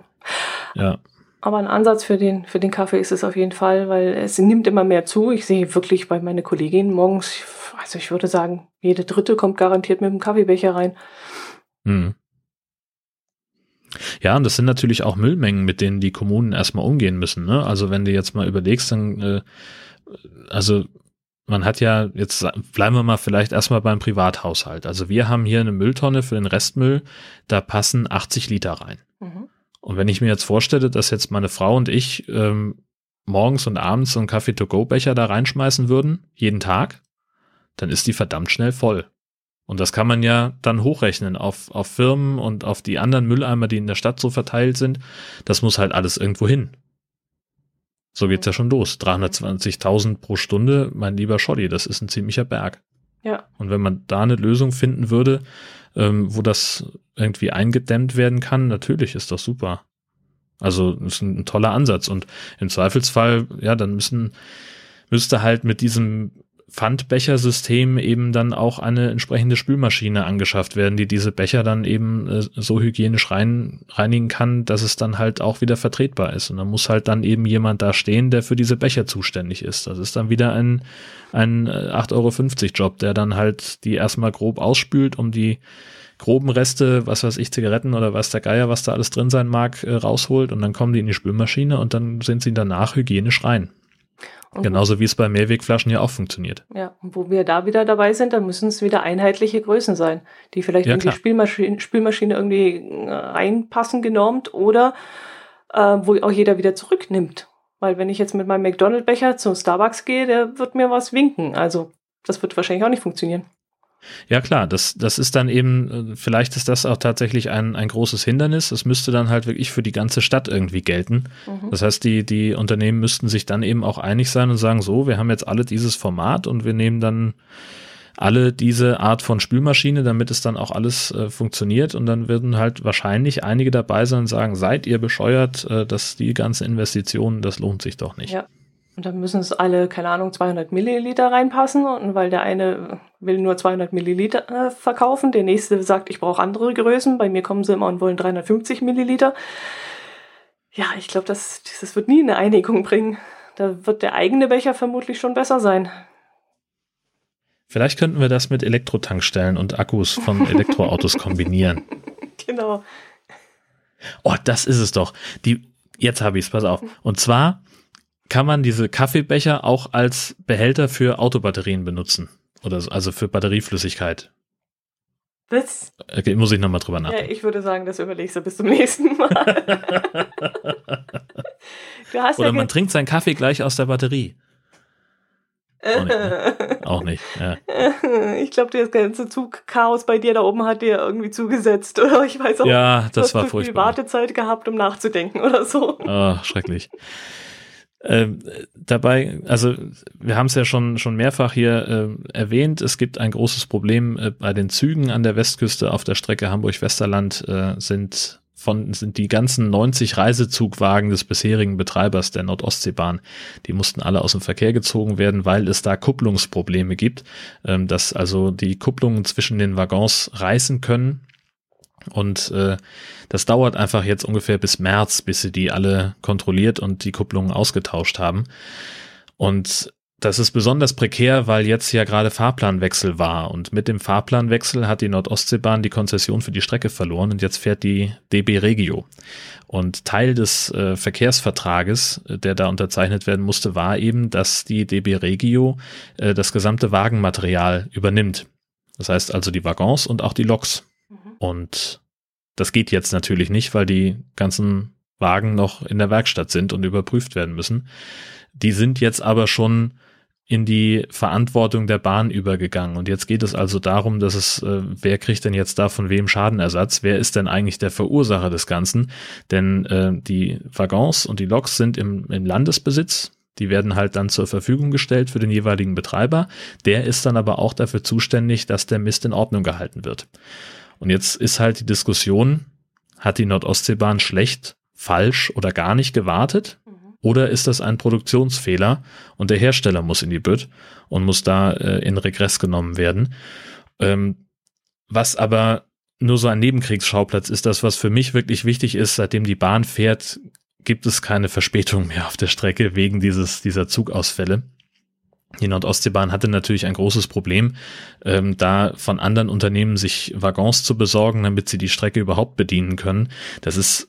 Ja. Aber ein Ansatz für den, für den Kaffee ist es auf jeden Fall, weil es nimmt immer mehr zu. Ich sehe wirklich bei meinen Kolleginnen morgens, also ich würde sagen, jede dritte kommt garantiert mit dem Kaffeebecher rein. Hm. Ja, und das sind natürlich auch Müllmengen, mit denen die Kommunen erstmal umgehen müssen. Ne? Also wenn du jetzt mal überlegst, dann, äh, also man hat ja, jetzt bleiben wir mal vielleicht erstmal beim Privathaushalt. Also wir haben hier eine Mülltonne für den Restmüll, da passen 80 Liter rein. Mhm. Und wenn ich mir jetzt vorstelle, dass jetzt meine Frau und ich ähm, morgens und abends so einen Kaffee-to-go-Becher da reinschmeißen würden, jeden Tag, dann ist die verdammt schnell voll. Und das kann man ja dann hochrechnen auf, auf Firmen und auf die anderen Mülleimer, die in der Stadt so verteilt sind. Das muss halt alles irgendwo hin. So geht's ja schon los. 320.000 pro Stunde, mein lieber Scholli, das ist ein ziemlicher Berg. Ja. Und wenn man da eine Lösung finden würde, ähm, wo das irgendwie eingedämmt werden kann, natürlich ist das super. Also ist ein, ein toller Ansatz. Und im Zweifelsfall, ja, dann müssen, müsste halt mit diesem Pfandbechersystem eben dann auch eine entsprechende Spülmaschine angeschafft werden, die diese Becher dann eben äh, so hygienisch rein, reinigen kann, dass es dann halt auch wieder vertretbar ist. Und dann muss halt dann eben jemand da stehen, der für diese Becher zuständig ist. Das ist dann wieder ein, ein 8,50 äh, Euro Job, der dann halt die erstmal grob ausspült, um die groben Reste, was weiß ich, Zigaretten oder was der Geier, was da alles drin sein mag, äh, rausholt und dann kommen die in die Spülmaschine und dann sind sie danach hygienisch rein. Und Genauso wie es bei Mehrwegflaschen ja auch funktioniert. Ja, und wo wir da wieder dabei sind, dann müssen es wieder einheitliche Größen sein, die vielleicht ja, in die Spülmaschine, Spülmaschine irgendwie äh, reinpassen, genormt oder äh, wo auch jeder wieder zurücknimmt. Weil wenn ich jetzt mit meinem McDonald-Becher zum Starbucks gehe, der wird mir was winken. Also das wird wahrscheinlich auch nicht funktionieren. Ja klar, das, das ist dann eben, äh, vielleicht ist das auch tatsächlich ein, ein großes Hindernis. Es müsste dann halt wirklich für die ganze Stadt irgendwie gelten. Mhm. Das heißt, die, die Unternehmen müssten sich dann eben auch einig sein und sagen, so, wir haben jetzt alle dieses Format und wir nehmen dann alle diese Art von Spülmaschine, damit es dann auch alles äh, funktioniert. Und dann würden halt wahrscheinlich einige dabei sein und sagen, seid ihr bescheuert, äh, dass die ganzen Investitionen, das lohnt sich doch nicht. Ja. Und dann müssen es alle, keine Ahnung, 200 Milliliter reinpassen. Und weil der eine will nur 200 Milliliter äh, verkaufen, der nächste sagt, ich brauche andere Größen. Bei mir kommen sie immer und wollen 350 Milliliter. Ja, ich glaube, das, das wird nie eine Einigung bringen. Da wird der eigene Becher vermutlich schon besser sein. Vielleicht könnten wir das mit Elektrotankstellen und Akkus von Elektroautos [laughs] kombinieren. Genau. Oh, das ist es doch. Die, jetzt habe ich es, pass auf. Und zwar kann man diese Kaffeebecher auch als Behälter für Autobatterien benutzen. Oder so, also für Batterieflüssigkeit. Das? Okay, muss ich nochmal drüber nachdenken. Ja, ich würde sagen, das überlegst du bis zum nächsten Mal. [laughs] Oder ja man trinkt seinen Kaffee gleich aus der Batterie. Auch nicht. Ne? [laughs] Auch nicht ja. Ich glaube, das ganze Zugchaos bei dir da oben hat dir irgendwie zugesetzt. Oder ich weiß auch, ja, das du war furchtbar. viel Wartezeit gehabt, um nachzudenken oder so. Oh, schrecklich. Äh, dabei, also wir haben es ja schon schon mehrfach hier äh, erwähnt, es gibt ein großes Problem äh, bei den Zügen an der Westküste auf der Strecke Hamburg-Westerland äh, sind von sind die ganzen 90 Reisezugwagen des bisherigen Betreibers der Nordostseebahn, die mussten alle aus dem Verkehr gezogen werden, weil es da Kupplungsprobleme gibt, ähm, dass also die Kupplungen zwischen den Waggons reißen können. Und äh, das dauert einfach jetzt ungefähr bis März, bis sie die alle kontrolliert und die Kupplungen ausgetauscht haben. Und das ist besonders prekär, weil jetzt ja gerade Fahrplanwechsel war. Und mit dem Fahrplanwechsel hat die Nordostseebahn die Konzession für die Strecke verloren und jetzt fährt die DB Regio. Und Teil des äh, Verkehrsvertrages, äh, der da unterzeichnet werden musste, war eben, dass die DB Regio äh, das gesamte Wagenmaterial übernimmt. Das heißt also die Waggons und auch die Loks. Und das geht jetzt natürlich nicht, weil die ganzen Wagen noch in der Werkstatt sind und überprüft werden müssen. Die sind jetzt aber schon in die Verantwortung der Bahn übergegangen. Und jetzt geht es also darum, dass es, äh, wer kriegt denn jetzt da von wem Schadenersatz? Wer ist denn eigentlich der Verursacher des Ganzen? Denn äh, die Waggons und die Loks sind im, im Landesbesitz. Die werden halt dann zur Verfügung gestellt für den jeweiligen Betreiber. Der ist dann aber auch dafür zuständig, dass der Mist in Ordnung gehalten wird. Und jetzt ist halt die Diskussion, hat die Nordostseebahn schlecht, falsch oder gar nicht gewartet? Oder ist das ein Produktionsfehler und der Hersteller muss in die Bütt und muss da äh, in Regress genommen werden? Ähm, was aber nur so ein Nebenkriegsschauplatz ist, das, was für mich wirklich wichtig ist, seitdem die Bahn fährt, gibt es keine Verspätung mehr auf der Strecke wegen dieses, dieser Zugausfälle. Die Nordostseebahn hatte natürlich ein großes Problem, ähm, da von anderen Unternehmen sich Waggons zu besorgen, damit sie die Strecke überhaupt bedienen können. Das ist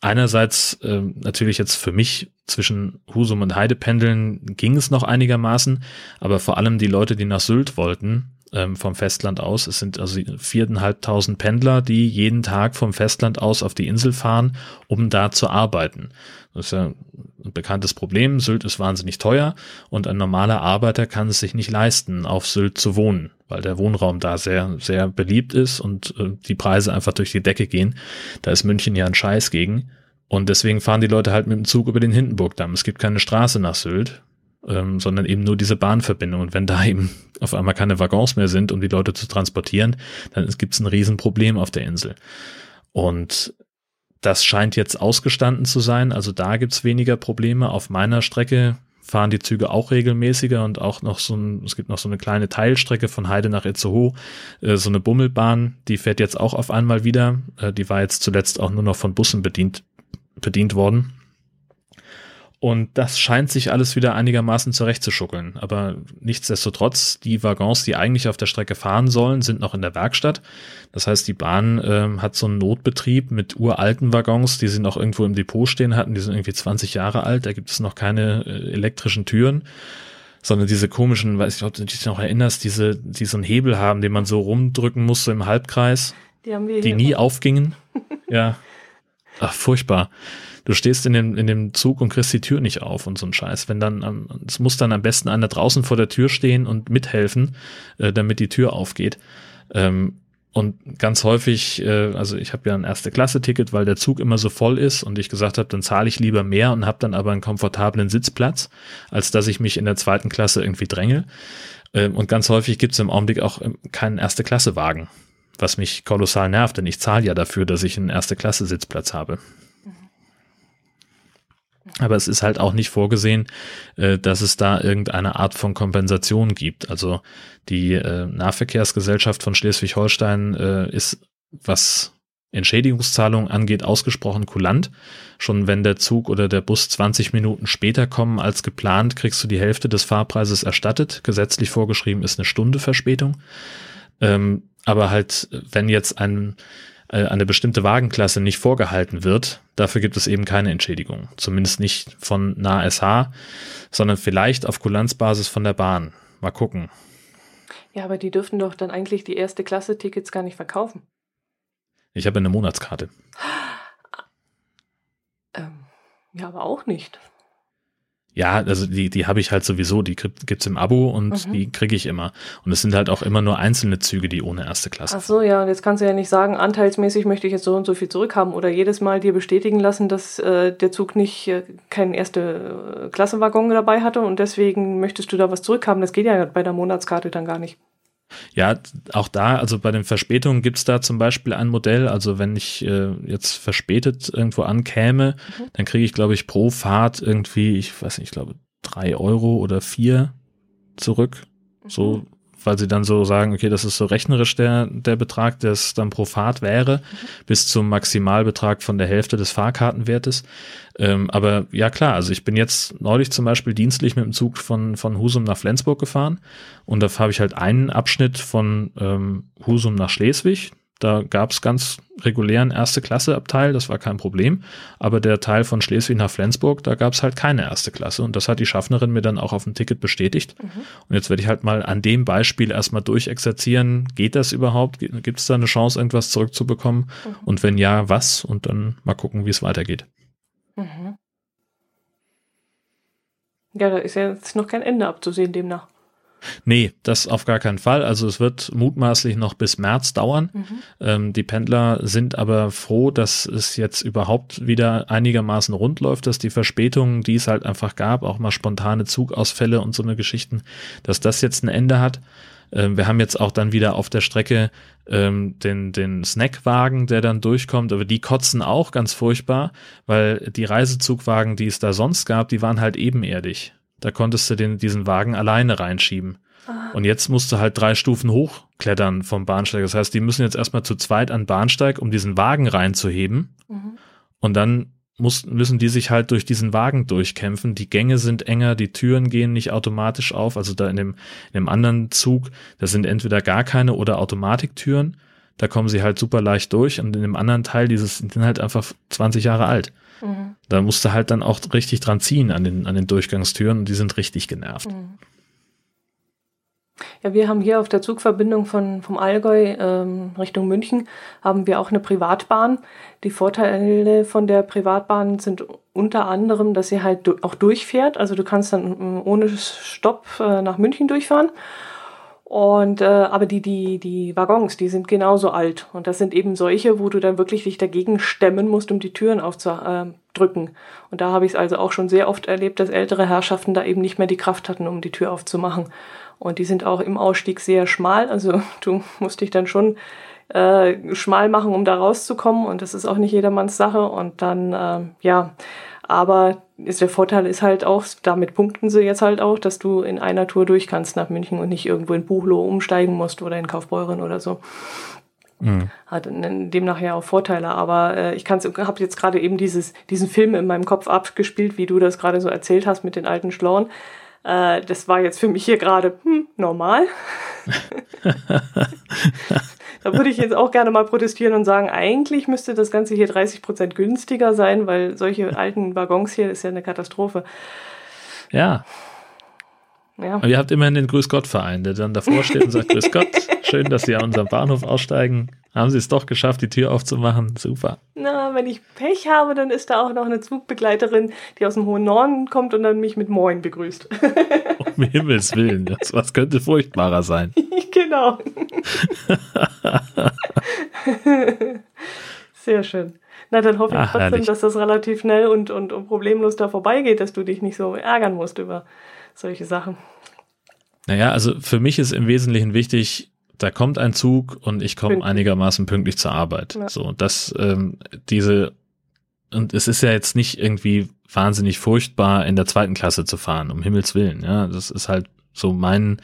einerseits äh, natürlich jetzt für mich zwischen Husum und Heide pendeln ging es noch einigermaßen, aber vor allem die Leute, die nach Sylt wollten, ähm, vom Festland aus. Es sind also viereinhalbtausend Pendler, die jeden Tag vom Festland aus auf die Insel fahren, um da zu arbeiten. Das ist ja ein bekanntes Problem. Sylt ist wahnsinnig teuer und ein normaler Arbeiter kann es sich nicht leisten, auf Sylt zu wohnen, weil der Wohnraum da sehr, sehr beliebt ist und äh, die Preise einfach durch die Decke gehen. Da ist München ja ein Scheiß gegen. Und deswegen fahren die Leute halt mit dem Zug über den Hindenburgdamm. Es gibt keine Straße nach Sylt, ähm, sondern eben nur diese Bahnverbindung. Und wenn da eben auf einmal keine Waggons mehr sind, um die Leute zu transportieren, dann gibt es ein Riesenproblem auf der Insel. Und das scheint jetzt ausgestanden zu sein. Also da gibt's weniger Probleme. Auf meiner Strecke fahren die Züge auch regelmäßiger und auch noch so ein, es gibt noch so eine kleine Teilstrecke von Heide nach Itzehoe, äh, so eine Bummelbahn, die fährt jetzt auch auf einmal wieder. Äh, die war jetzt zuletzt auch nur noch von Bussen bedient, bedient worden. Und das scheint sich alles wieder einigermaßen zurechtzuschuckeln. Aber nichtsdestotrotz, die Waggons, die eigentlich auf der Strecke fahren sollen, sind noch in der Werkstatt. Das heißt, die Bahn äh, hat so einen Notbetrieb mit uralten Waggons, die sie noch irgendwo im Depot stehen hatten. Die sind irgendwie 20 Jahre alt. Da gibt es noch keine äh, elektrischen Türen sondern diese komischen, weiß ich, ob du dich noch erinnerst, diese, die so einen Hebel haben, den man so rumdrücken muss, so im Halbkreis, die, die nie aufgingen. [laughs] ja. Ach, furchtbar du stehst in dem, in dem Zug und kriegst die Tür nicht auf und so ein Scheiß. Wenn dann, es muss dann am besten einer draußen vor der Tür stehen und mithelfen, äh, damit die Tür aufgeht. Ähm, und ganz häufig, äh, also ich habe ja ein Erste-Klasse-Ticket, weil der Zug immer so voll ist und ich gesagt habe, dann zahle ich lieber mehr und habe dann aber einen komfortablen Sitzplatz, als dass ich mich in der zweiten Klasse irgendwie dränge. Ähm, und ganz häufig gibt es im Augenblick auch ähm, keinen Erste-Klasse-Wagen, was mich kolossal nervt, denn ich zahle ja dafür, dass ich einen Erste-Klasse-Sitzplatz habe. Aber es ist halt auch nicht vorgesehen, äh, dass es da irgendeine Art von Kompensation gibt. Also die äh, Nahverkehrsgesellschaft von Schleswig-Holstein äh, ist, was Entschädigungszahlungen angeht, ausgesprochen kulant. Schon wenn der Zug oder der Bus 20 Minuten später kommen als geplant, kriegst du die Hälfte des Fahrpreises erstattet. Gesetzlich vorgeschrieben ist eine Stunde Verspätung. Ähm, aber halt, wenn jetzt ein äh, eine bestimmte Wagenklasse nicht vorgehalten wird, dafür gibt es eben keine Entschädigung. Zumindest nicht von NASH, sondern vielleicht auf Kulanzbasis von der Bahn. Mal gucken. Ja, aber die dürften doch dann eigentlich die erste Klasse Tickets gar nicht verkaufen. Ich habe eine Monatskarte. Ähm, ja, aber auch nicht. Ja, also die, die habe ich halt sowieso, die gibt's im Abo und mhm. die kriege ich immer. Und es sind halt auch immer nur einzelne Züge, die ohne erste Klasse. Ach so, ja, und jetzt kannst du ja nicht sagen, anteilsmäßig möchte ich jetzt so und so viel zurückhaben oder jedes Mal dir bestätigen lassen, dass äh, der Zug nicht äh, keinen erste äh, Klasse Waggon dabei hatte und deswegen möchtest du da was zurückhaben. Das geht ja bei der Monatskarte dann gar nicht. Ja, auch da, also bei den Verspätungen gibt's da zum Beispiel ein Modell. Also wenn ich äh, jetzt verspätet irgendwo ankäme, mhm. dann kriege ich, glaube ich, pro Fahrt irgendwie, ich weiß nicht, ich glaube, drei Euro oder vier zurück. Mhm. So weil sie dann so sagen, okay, das ist so rechnerisch der, der Betrag, der es dann pro Fahrt wäre, mhm. bis zum Maximalbetrag von der Hälfte des Fahrkartenwertes. Ähm, aber ja klar, also ich bin jetzt neulich zum Beispiel dienstlich mit dem Zug von, von Husum nach Flensburg gefahren und da habe ich halt einen Abschnitt von ähm, Husum nach Schleswig, da gab es ganz regulären erste Klasse Abteil, das war kein Problem. Aber der Teil von Schleswig nach Flensburg, da gab es halt keine erste Klasse. Und das hat die Schaffnerin mir dann auch auf dem Ticket bestätigt. Mhm. Und jetzt werde ich halt mal an dem Beispiel erstmal durchexerzieren. Geht das überhaupt? Gibt es da eine Chance, irgendwas zurückzubekommen? Mhm. Und wenn ja, was? Und dann mal gucken, wie es weitergeht. Mhm. Ja, da ist ja jetzt noch kein Ende abzusehen demnach. Nee, das auf gar keinen Fall. Also es wird mutmaßlich noch bis März dauern. Mhm. Ähm, die Pendler sind aber froh, dass es jetzt überhaupt wieder einigermaßen rund läuft, dass die Verspätungen, die es halt einfach gab, auch mal spontane Zugausfälle und so eine Geschichten, dass das jetzt ein Ende hat. Ähm, wir haben jetzt auch dann wieder auf der Strecke ähm, den, den Snackwagen, der dann durchkommt, aber die kotzen auch ganz furchtbar, weil die Reisezugwagen, die es da sonst gab, die waren halt ebenerdig. Da konntest du den, diesen Wagen alleine reinschieben. Ah. Und jetzt musst du halt drei Stufen hochklettern vom Bahnsteig. Das heißt, die müssen jetzt erstmal zu zweit an Bahnsteig, um diesen Wagen reinzuheben. Mhm. Und dann muss, müssen die sich halt durch diesen Wagen durchkämpfen. Die Gänge sind enger, die Türen gehen nicht automatisch auf. Also da in dem, in dem anderen Zug, da sind entweder gar keine oder Automatiktüren. Da kommen sie halt super leicht durch. Und in dem anderen Teil, dieses sind halt einfach 20 Jahre alt. Mhm. Da musst du halt dann auch richtig dran ziehen an den, an den Durchgangstüren und die sind richtig genervt. Ja, wir haben hier auf der Zugverbindung von, vom Allgäu ähm, Richtung München haben wir auch eine Privatbahn. Die Vorteile von der Privatbahn sind unter anderem, dass sie halt auch durchfährt. Also du kannst dann ohne Stopp äh, nach München durchfahren. Und äh, aber die, die, die Waggons, die sind genauso alt. Und das sind eben solche, wo du dann wirklich dich dagegen stemmen musst, um die Türen aufzudrücken. Äh, und da habe ich es also auch schon sehr oft erlebt, dass ältere Herrschaften da eben nicht mehr die Kraft hatten, um die Tür aufzumachen. Und die sind auch im Ausstieg sehr schmal. Also [laughs] du musst dich dann schon äh, schmal machen, um da rauszukommen. Und das ist auch nicht jedermanns Sache. Und dann, äh, ja, aber ist der Vorteil ist halt auch, damit punkten sie jetzt halt auch, dass du in einer Tour durch kannst nach München und nicht irgendwo in Buchloh umsteigen musst oder in Kaufbeuren oder so. Mhm. Hat demnach ja auch Vorteile, aber äh, ich habe jetzt gerade eben dieses, diesen Film in meinem Kopf abgespielt, wie du das gerade so erzählt hast mit den alten Schlauern. Äh, das war jetzt für mich hier gerade hm, normal. [laughs] da würde ich jetzt auch gerne mal protestieren und sagen, eigentlich müsste das Ganze hier 30 Prozent günstiger sein, weil solche alten Waggons hier ist ja eine Katastrophe. Ja. Ja. Aber ihr habt immerhin den Grüß Gott-Verein, der dann davor steht und sagt, Grüß Gott, schön, dass Sie an unserem Bahnhof aussteigen. Haben Sie es doch geschafft, die Tür aufzumachen? Super. Na, wenn ich Pech habe, dann ist da auch noch eine Zugbegleiterin, die aus dem hohen Norden kommt und dann mich mit Moin begrüßt. [laughs] um Himmels Willen, das, was könnte furchtbarer sein? [laughs] genau. Sehr schön. Na, dann hoffe ich Ach, trotzdem, herrlich. dass das relativ schnell und, und, und problemlos da vorbeigeht, dass du dich nicht so ärgern musst über solche Sachen. Naja, also für mich ist im Wesentlichen wichtig, da kommt ein Zug und ich komme einigermaßen pünktlich zur Arbeit. Ja. So, das, ähm, diese, und es ist ja jetzt nicht irgendwie wahnsinnig furchtbar, in der zweiten Klasse zu fahren, um Himmels Willen. Ja, das ist halt so mein,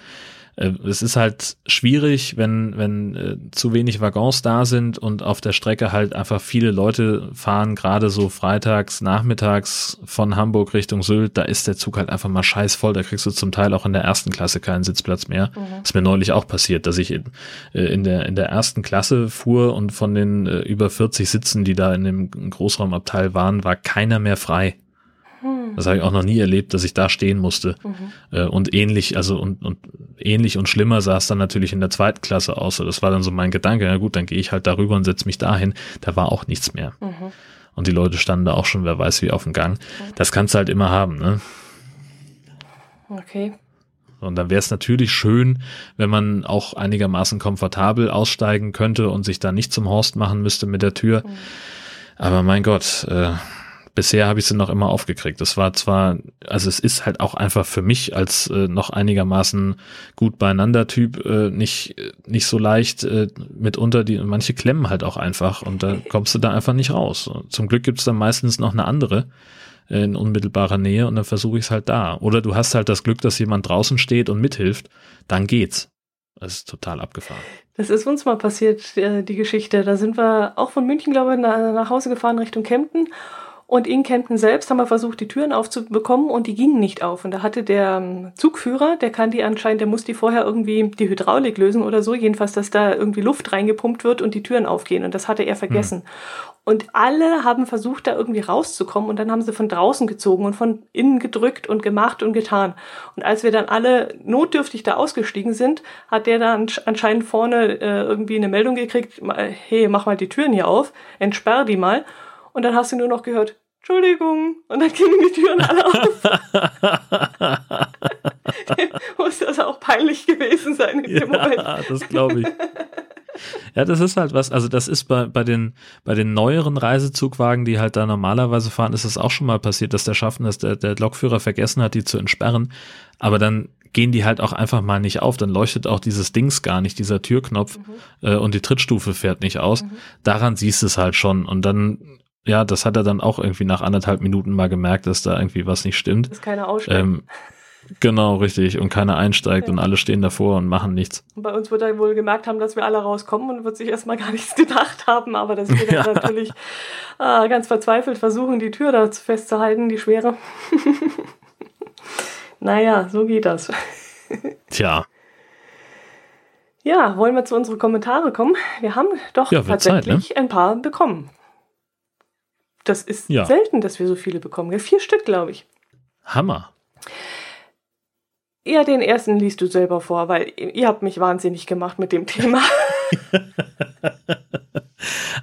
es ist halt schwierig, wenn, wenn äh, zu wenig Waggons da sind und auf der Strecke halt einfach viele Leute fahren, gerade so freitags, nachmittags von Hamburg Richtung Sylt, da ist der Zug halt einfach mal scheiß voll, da kriegst du zum Teil auch in der ersten Klasse keinen Sitzplatz mehr. Mhm. Ist mir neulich auch passiert, dass ich in, äh, in, der, in der ersten Klasse fuhr und von den äh, über 40 Sitzen, die da in dem Großraumabteil waren, war keiner mehr frei. Hm. Das habe ich auch noch nie erlebt, dass ich da stehen musste. Mhm. Äh, und ähnlich, also und, und ähnlich und schlimmer sah es dann natürlich in der zweiten Klasse aus. Das war dann so mein Gedanke, ja gut, dann gehe ich halt darüber und setze mich dahin. Da war auch nichts mehr. Mhm. Und die Leute standen da auch schon, wer weiß wie, auf dem Gang. Das kannst du halt immer haben, ne? Okay. Und dann wäre es natürlich schön, wenn man auch einigermaßen komfortabel aussteigen könnte und sich da nicht zum Horst machen müsste mit der Tür. Mhm. Aber mein Gott, äh, bisher habe ich sie noch immer aufgekriegt. Das war zwar, also es ist halt auch einfach für mich als äh, noch einigermaßen gut beieinander Typ äh, nicht nicht so leicht äh, mitunter die manche klemmen halt auch einfach und da kommst du da einfach nicht raus. Zum Glück gibt es dann meistens noch eine andere äh, in unmittelbarer Nähe und dann versuche ich es halt da. Oder du hast halt das Glück, dass jemand draußen steht und mithilft, dann geht's. Das ist total abgefahren. Das ist uns mal passiert, äh, die Geschichte. Da sind wir auch von München, glaube ich, nach Hause gefahren Richtung Kempten und in Kempten selbst haben wir versucht, die Türen aufzubekommen und die gingen nicht auf. Und da hatte der ähm, Zugführer, der kann die anscheinend, der muss die vorher irgendwie die Hydraulik lösen oder so, jedenfalls, dass da irgendwie Luft reingepumpt wird und die Türen aufgehen. Und das hatte er vergessen. Mhm. Und alle haben versucht, da irgendwie rauszukommen und dann haben sie von draußen gezogen und von innen gedrückt und gemacht und getan. Und als wir dann alle notdürftig da ausgestiegen sind, hat der dann anscheinend vorne äh, irgendwie eine Meldung gekriegt, hey, mach mal die Türen hier auf, entsperr die mal. Und dann hast du nur noch gehört, Entschuldigung. Und dann gingen die Türen alle [laughs] auf. [laughs] Muss das auch peinlich gewesen sein in ja, dem Moment. Ja, das glaube ich. Ja, das ist halt was, also das ist bei, bei, den, bei den neueren Reisezugwagen, die halt da normalerweise fahren, ist es auch schon mal passiert, dass der Schaffner, dass der, der Lokführer vergessen hat, die zu entsperren. Aber dann gehen die halt auch einfach mal nicht auf. Dann leuchtet auch dieses Dings gar nicht, dieser Türknopf mhm. äh, und die Trittstufe fährt nicht aus. Mhm. Daran siehst du es halt schon. Und dann ja, das hat er dann auch irgendwie nach anderthalb Minuten mal gemerkt, dass da irgendwie was nicht stimmt. Dass keiner aussteigt. Ähm, Genau, richtig. Und keiner einsteigt ja. und alle stehen davor und machen nichts. Und bei uns wird er wohl gemerkt haben, dass wir alle rauskommen und wird sich erstmal gar nichts [laughs] gedacht haben, aber dass wir [laughs] ja. dann natürlich äh, ganz verzweifelt versuchen, die Tür da festzuhalten, die schwere. [laughs] naja, so geht das. Tja. Ja, wollen wir zu unseren Kommentare kommen? Wir haben doch ja, tatsächlich Zeit, ne? ein paar bekommen. Das ist ja. selten, dass wir so viele bekommen. Vier Stück, glaube ich. Hammer. Ja, den ersten liest du selber vor, weil ihr habt mich wahnsinnig gemacht mit dem Thema. [laughs]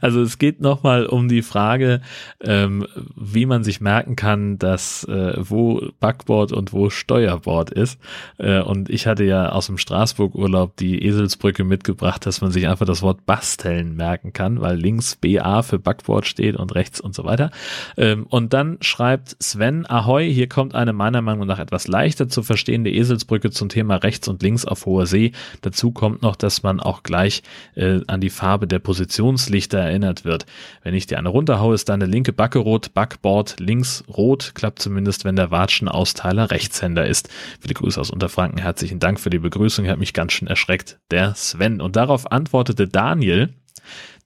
Also es geht nochmal um die Frage, ähm, wie man sich merken kann, dass äh, wo Backboard und wo Steuerbord ist. Äh, und ich hatte ja aus dem Straßburg-Urlaub die Eselsbrücke mitgebracht, dass man sich einfach das Wort basteln merken kann, weil links BA für Backboard steht und rechts und so weiter. Ähm, und dann schreibt Sven, Ahoi, hier kommt eine meiner Meinung nach etwas leichter zu verstehende Eselsbrücke zum Thema rechts und links auf hoher See. Dazu kommt noch, dass man auch gleich äh, an die Farbe der Positionslichter erinnert wird. Wenn ich dir eine runterhaue, ist deine linke Backe rot, Backboard links rot, klappt zumindest, wenn der Watschenausteiler Rechtshänder ist. Viele Grüße aus Unterfranken, herzlichen Dank für die Begrüßung, hat mich ganz schön erschreckt, der Sven. Und darauf antwortete Daniel,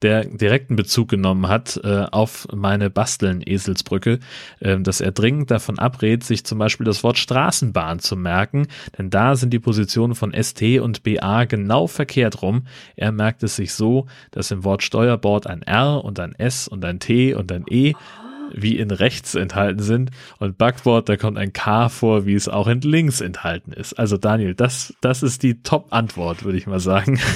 der direkten Bezug genommen hat äh, auf meine Basteln-Eselsbrücke, äh, dass er dringend davon abrät, sich zum Beispiel das Wort Straßenbahn zu merken, denn da sind die Positionen von ST und BA genau verkehrt rum. Er merkt es sich so, dass im Wort Steuerbord ein R und ein S und ein T und ein E wie in rechts enthalten sind und Backboard, da kommt ein K vor, wie es auch in links enthalten ist. Also Daniel, das, das ist die Top-Antwort, würde ich mal sagen. [laughs]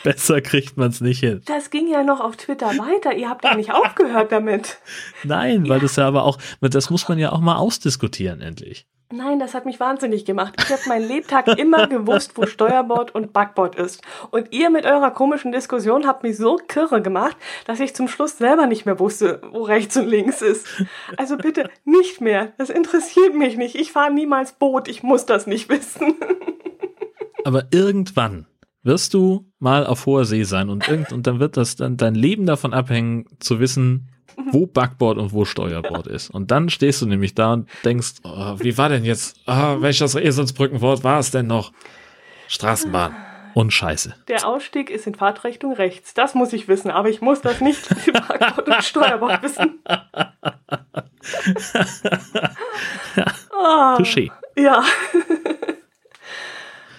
[laughs] Besser kriegt man es nicht hin. Das ging ja noch auf Twitter weiter. Ihr habt ja nicht aufgehört damit. Nein, weil ja. das ja aber auch, das muss man ja auch mal ausdiskutieren endlich. Nein, das hat mich wahnsinnig gemacht. Ich habe meinen Lebtag [laughs] immer gewusst, wo Steuerbord und Backbord ist. Und ihr mit eurer komischen Diskussion habt mich so kirre gemacht, dass ich zum Schluss selber nicht mehr wusste, wo rechts und links ist. Also bitte nicht mehr. Das interessiert mich nicht. Ich fahre niemals Boot. Ich muss das nicht wissen. [laughs] Aber irgendwann wirst du mal auf hoher See sein und, irgend, und dann wird das dann dein Leben davon abhängen, zu wissen, wo Backboard und wo Steuerbord ist. Und dann stehst du nämlich da und denkst, oh, wie war denn jetzt, oh, welches Eselsbrückenwort war es denn noch? Straßenbahn. Und Scheiße. Der Ausstieg ist in Fahrtrichtung rechts. Das muss ich wissen, aber ich muss das nicht [laughs] für Backbord und Steuerbord wissen. oh, [laughs] Touché. Ja.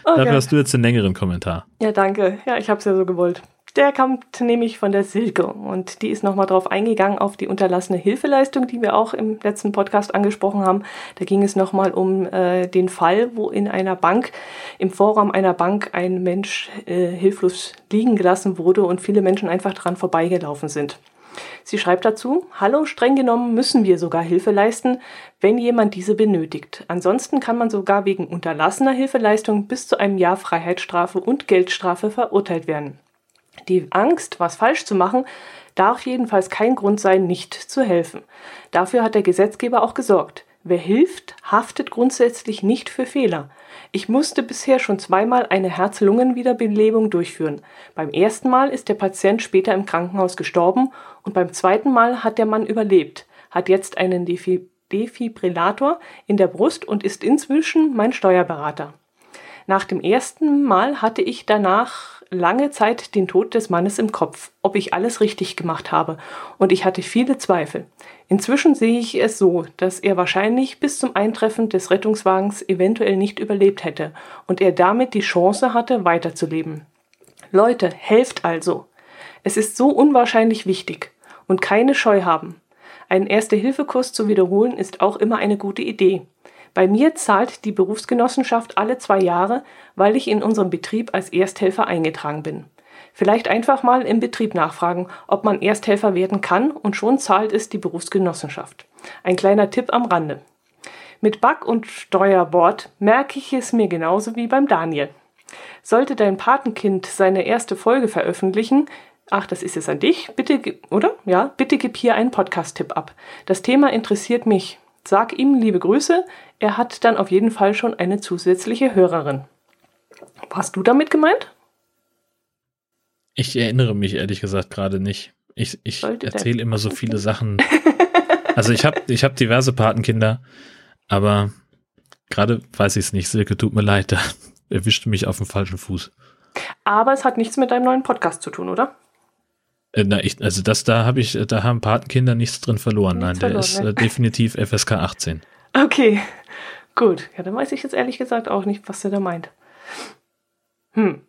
Okay. Dafür hast du jetzt den längeren Kommentar. Ja, danke. Ja, ich habe es ja so gewollt. Der kommt nämlich von der Silke und die ist nochmal drauf eingegangen auf die unterlassene Hilfeleistung, die wir auch im letzten Podcast angesprochen haben. Da ging es nochmal um äh, den Fall, wo in einer Bank, im Vorraum einer Bank ein Mensch äh, hilflos liegen gelassen wurde und viele Menschen einfach dran vorbeigelaufen sind. Sie schreibt dazu, Hallo, streng genommen müssen wir sogar Hilfe leisten, wenn jemand diese benötigt. Ansonsten kann man sogar wegen unterlassener Hilfeleistung bis zu einem Jahr Freiheitsstrafe und Geldstrafe verurteilt werden. Die Angst, was falsch zu machen, darf jedenfalls kein Grund sein, nicht zu helfen. Dafür hat der Gesetzgeber auch gesorgt. Wer hilft, haftet grundsätzlich nicht für Fehler. Ich musste bisher schon zweimal eine Herz-Lungen-Wiederbelebung durchführen. Beim ersten Mal ist der Patient später im Krankenhaus gestorben und beim zweiten Mal hat der Mann überlebt, hat jetzt einen Defibrillator in der Brust und ist inzwischen mein Steuerberater. Nach dem ersten Mal hatte ich danach lange Zeit den Tod des Mannes im Kopf, ob ich alles richtig gemacht habe, und ich hatte viele Zweifel. Inzwischen sehe ich es so, dass er wahrscheinlich bis zum Eintreffen des Rettungswagens eventuell nicht überlebt hätte und er damit die Chance hatte, weiterzuleben. Leute, helft also. Es ist so unwahrscheinlich wichtig und keine Scheu haben. Einen Erste-Hilfe-Kurs zu wiederholen ist auch immer eine gute Idee. Bei mir zahlt die Berufsgenossenschaft alle zwei Jahre, weil ich in unserem Betrieb als Ersthelfer eingetragen bin. Vielleicht einfach mal im Betrieb nachfragen, ob man Ersthelfer werden kann und schon zahlt es die Berufsgenossenschaft. Ein kleiner Tipp am Rande. Mit Back- und Steuerbord merke ich es mir genauso wie beim Daniel. Sollte dein Patenkind seine erste Folge veröffentlichen, ach, das ist es an dich, bitte, oder? Ja, bitte gib hier einen Podcast-Tipp ab. Das Thema interessiert mich. Sag ihm liebe Grüße, er hat dann auf jeden Fall schon eine zusätzliche Hörerin. Warst du damit gemeint? Ich erinnere mich ehrlich gesagt gerade nicht. Ich, ich erzähle immer so viele Sachen. [laughs] Also ich habe ich hab diverse Patenkinder, aber gerade weiß ich es nicht. Silke, tut mir leid, [laughs] da erwischte mich auf dem falschen Fuß. Aber es hat nichts mit deinem neuen Podcast zu tun, oder? Äh, na, ich, also das da habe ich, da haben Patenkinder nichts drin verloren. Nichts Nein, der verloren, ist ne? äh, definitiv FSK 18. Okay, [laughs] gut. Ja, dann weiß ich jetzt ehrlich gesagt auch nicht, was der da meint. Hm.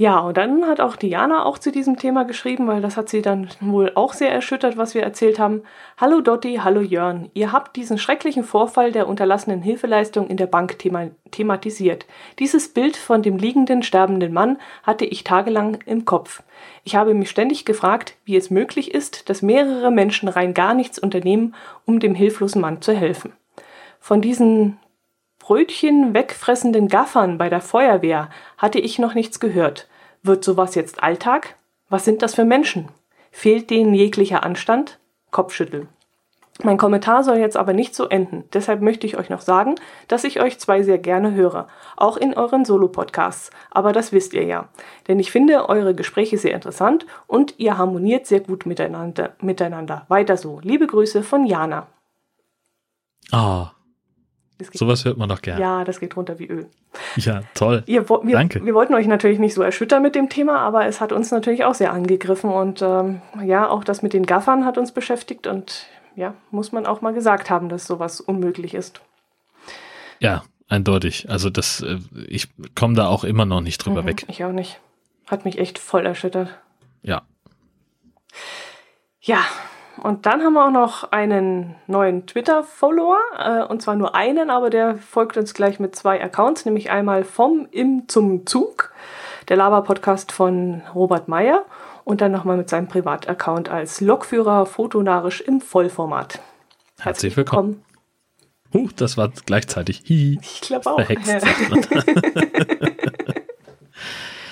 Ja, und dann hat auch Diana auch zu diesem Thema geschrieben, weil das hat sie dann wohl auch sehr erschüttert, was wir erzählt haben. Hallo Dotti, hallo Jörn. Ihr habt diesen schrecklichen Vorfall der unterlassenen Hilfeleistung in der Bank thema thematisiert. Dieses Bild von dem liegenden, sterbenden Mann hatte ich tagelang im Kopf. Ich habe mich ständig gefragt, wie es möglich ist, dass mehrere Menschen rein gar nichts unternehmen, um dem hilflosen Mann zu helfen. Von diesen Brötchen wegfressenden Gaffern bei der Feuerwehr hatte ich noch nichts gehört. Wird sowas jetzt Alltag? Was sind das für Menschen? Fehlt denen jeglicher Anstand? Kopfschütteln. Mein Kommentar soll jetzt aber nicht so enden. Deshalb möchte ich euch noch sagen, dass ich euch zwei sehr gerne höre. Auch in euren Solo-Podcasts. Aber das wisst ihr ja. Denn ich finde eure Gespräche sehr interessant und ihr harmoniert sehr gut miteinander. miteinander. Weiter so. Liebe Grüße von Jana. Ah, Sowas hört man doch gerne. Ja, das geht runter wie Öl. Ja, toll. Ihr, wir, Danke. Wir wollten euch natürlich nicht so erschüttern mit dem Thema, aber es hat uns natürlich auch sehr angegriffen. Und ähm, ja, auch das mit den Gaffern hat uns beschäftigt. Und ja, muss man auch mal gesagt haben, dass sowas unmöglich ist. Ja, eindeutig. Also das, äh, ich komme da auch immer noch nicht drüber mhm, weg. Ich auch nicht. Hat mich echt voll erschüttert. Ja. Ja, und dann haben wir auch noch einen neuen Twitter-Follower, äh, und zwar nur einen, aber der folgt uns gleich mit zwei Accounts, nämlich einmal vom Im zum Zug, der Laber-Podcast von Robert Meyer und dann nochmal mit seinem Privataccount als Lokführer fotonarisch im Vollformat. Herzlich, Herzlich willkommen. willkommen. Huh, das war gleichzeitig. Hi. Ich glaube auch. Verhext,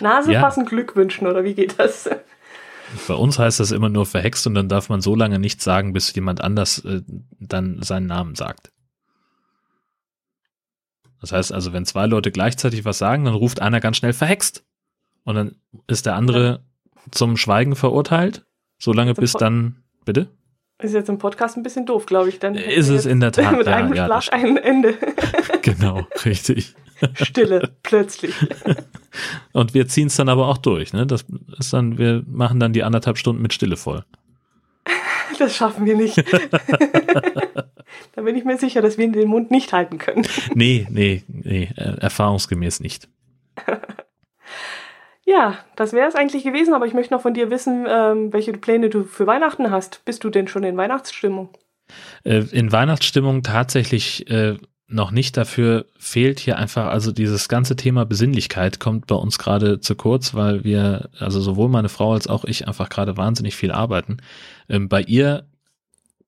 Nase ja. [laughs] passen Glückwünschen, oder wie geht das? Bei uns heißt das immer nur verhext und dann darf man so lange nichts sagen, bis jemand anders äh, dann seinen Namen sagt. Das heißt also, wenn zwei Leute gleichzeitig was sagen, dann ruft einer ganz schnell verhext. Und dann ist der andere zum Schweigen verurteilt, solange bis dann, bitte? Ist jetzt im Podcast ein bisschen doof, glaube ich. Dann ist es in der [laughs] Tat. Mit ja, einem ja, Schlag ein Ende. [laughs] genau, richtig. Stille, [laughs] plötzlich. Und wir ziehen es dann aber auch durch, ne? Das ist dann, wir machen dann die anderthalb Stunden mit Stille voll. [laughs] Das schaffen wir nicht. [laughs] da bin ich mir sicher, dass wir den Mund nicht halten können. Nee, nee, nee, äh, erfahrungsgemäß nicht. Ja, das wäre es eigentlich gewesen, aber ich möchte noch von dir wissen, ähm, welche Pläne du für Weihnachten hast. Bist du denn schon in Weihnachtsstimmung? Äh, in Weihnachtsstimmung tatsächlich äh, noch nicht. Dafür fehlt hier einfach, also dieses ganze Thema Besinnlichkeit kommt bei uns gerade zu kurz, weil wir, also sowohl meine Frau als auch ich einfach gerade wahnsinnig viel arbeiten. Ähm, bei ihr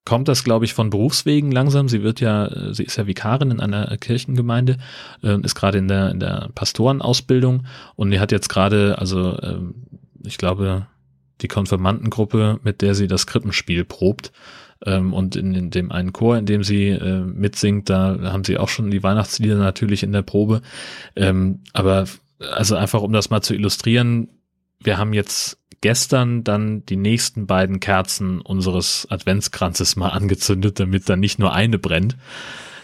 kommt das, glaube ich, von Berufswegen langsam. Sie wird ja, sie ist ja Vikarin in einer Kirchengemeinde, äh, ist gerade in der, in der Pastorenausbildung und die hat jetzt gerade, also äh, ich glaube, die Konfirmandengruppe, mit der sie das Krippenspiel probt, ähm, und in, in, dem einen Chor, in dem sie äh, mitsingt, da haben sie auch schon die Weihnachtslieder natürlich in der Probe. Ähm, aber also einfach, um das mal zu illustrieren, wir haben jetzt gestern dann die nächsten beiden Kerzen unseres Adventskranzes mal angezündet, damit dann nicht nur eine brennt,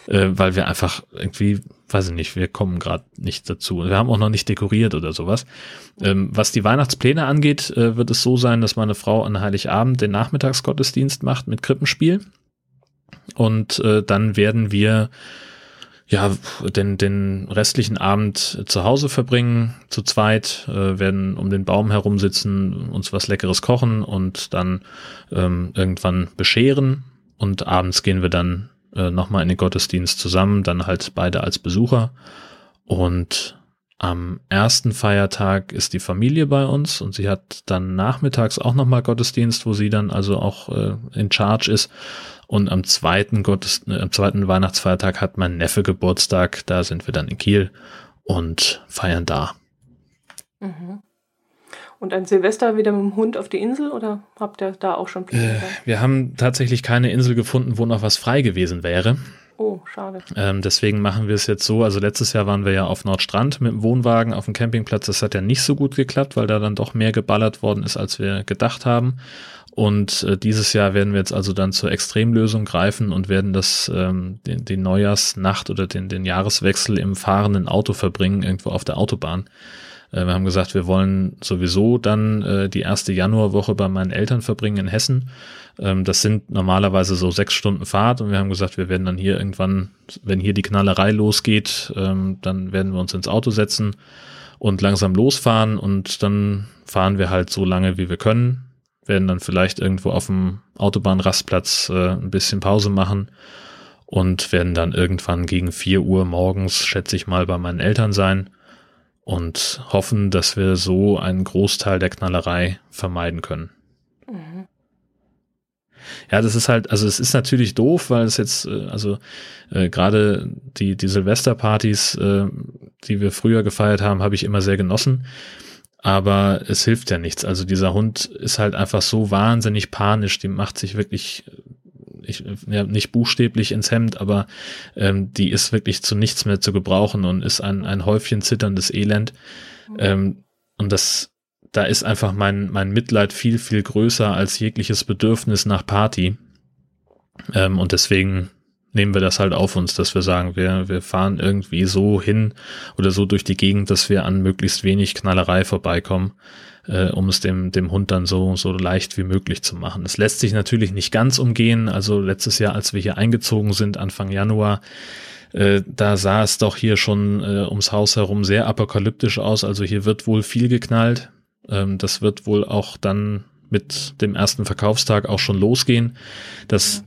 äh, weil wir einfach irgendwie weiß ich nicht, wir kommen gerade nicht dazu. Wir haben auch noch nicht dekoriert oder sowas. Ähm, was die Weihnachtspläne angeht, äh, wird es so sein, dass meine Frau an Heiligabend den Nachmittagsgottesdienst macht mit Krippenspiel. Und äh, dann werden wir ja den, den restlichen Abend zu Hause verbringen, zu zweit, äh, werden um den Baum herum sitzen, uns was Leckeres kochen und dann ähm, irgendwann bescheren. Und abends gehen wir dann äh, nochmal in den Gottesdienst zusammen, dann halt beide als Besucher. Und am ersten Feiertag ist die Familie bei uns und sie hat dann nachmittags auch nochmal Gottesdienst, wo sie dann also auch äh, in Charge ist. Und am zweiten Gottes, äh, am zweiten Weihnachtsfeiertag hat mein Neffe Geburtstag, da sind wir dann in Kiel und feiern da. Mhm. Und ein Silvester wieder mit dem Hund auf die Insel oder habt ihr da auch schon Pläne? Äh, wir haben tatsächlich keine Insel gefunden, wo noch was frei gewesen wäre. Oh, schade. Ähm, deswegen machen wir es jetzt so. Also letztes Jahr waren wir ja auf Nordstrand mit dem Wohnwagen auf dem Campingplatz. Das hat ja nicht so gut geklappt, weil da dann doch mehr geballert worden ist, als wir gedacht haben. Und äh, dieses Jahr werden wir jetzt also dann zur Extremlösung greifen und werden das ähm, den, den Neujahrsnacht oder den, den Jahreswechsel im fahrenden Auto verbringen, irgendwo auf der Autobahn. Äh, wir haben gesagt, wir wollen sowieso dann äh, die erste Januarwoche bei meinen Eltern verbringen in Hessen. Ähm, das sind normalerweise so sechs Stunden Fahrt und wir haben gesagt, wir werden dann hier irgendwann, wenn hier die Knallerei losgeht, ähm, dann werden wir uns ins Auto setzen und langsam losfahren und dann fahren wir halt so lange, wie wir können, werden dann vielleicht irgendwo auf dem Autobahnrastplatz äh, ein bisschen Pause machen und werden dann irgendwann gegen vier Uhr morgens, schätze ich mal, bei meinen Eltern sein und hoffen, dass wir so einen Großteil der Knallerei vermeiden können. Mhm. Ja, das ist halt, also es ist natürlich doof, weil es jetzt, äh, also äh, gerade die, die Silvesterpartys, äh, die wir früher gefeiert haben, habe ich immer sehr genossen. Aber es hilft ja nichts. Also dieser Hund ist halt einfach so wahnsinnig panisch, die macht sich wirklich ich, ja, nicht buchstäblich ins Hemd, aber ähm, die ist wirklich zu nichts mehr zu gebrauchen und ist ein, ein Häufchen zitterndes Elend. Mhm. Ähm, und das, da ist einfach mein, mein Mitleid viel, viel größer als jegliches Bedürfnis nach Party. Ähm, und deswegen nehmen wir das halt auf uns, dass wir sagen, wir, wir fahren irgendwie so hin oder so durch die Gegend, dass wir an möglichst wenig Knallerei vorbeikommen äh, um es dem, dem Hund dann so, so leicht wie möglich zu machen. Es lässt sich natürlich nicht ganz umgehen. Also letztes Jahr, als wir hier eingezogen sind, Anfang Januar, äh, da sah es doch hier schon äh, ums Haus herum sehr apokalyptisch aus. Also hier wird wohl viel geknallt. Ähm, das wird wohl auch dann mit dem ersten Verkaufstag auch schon losgehen. Das,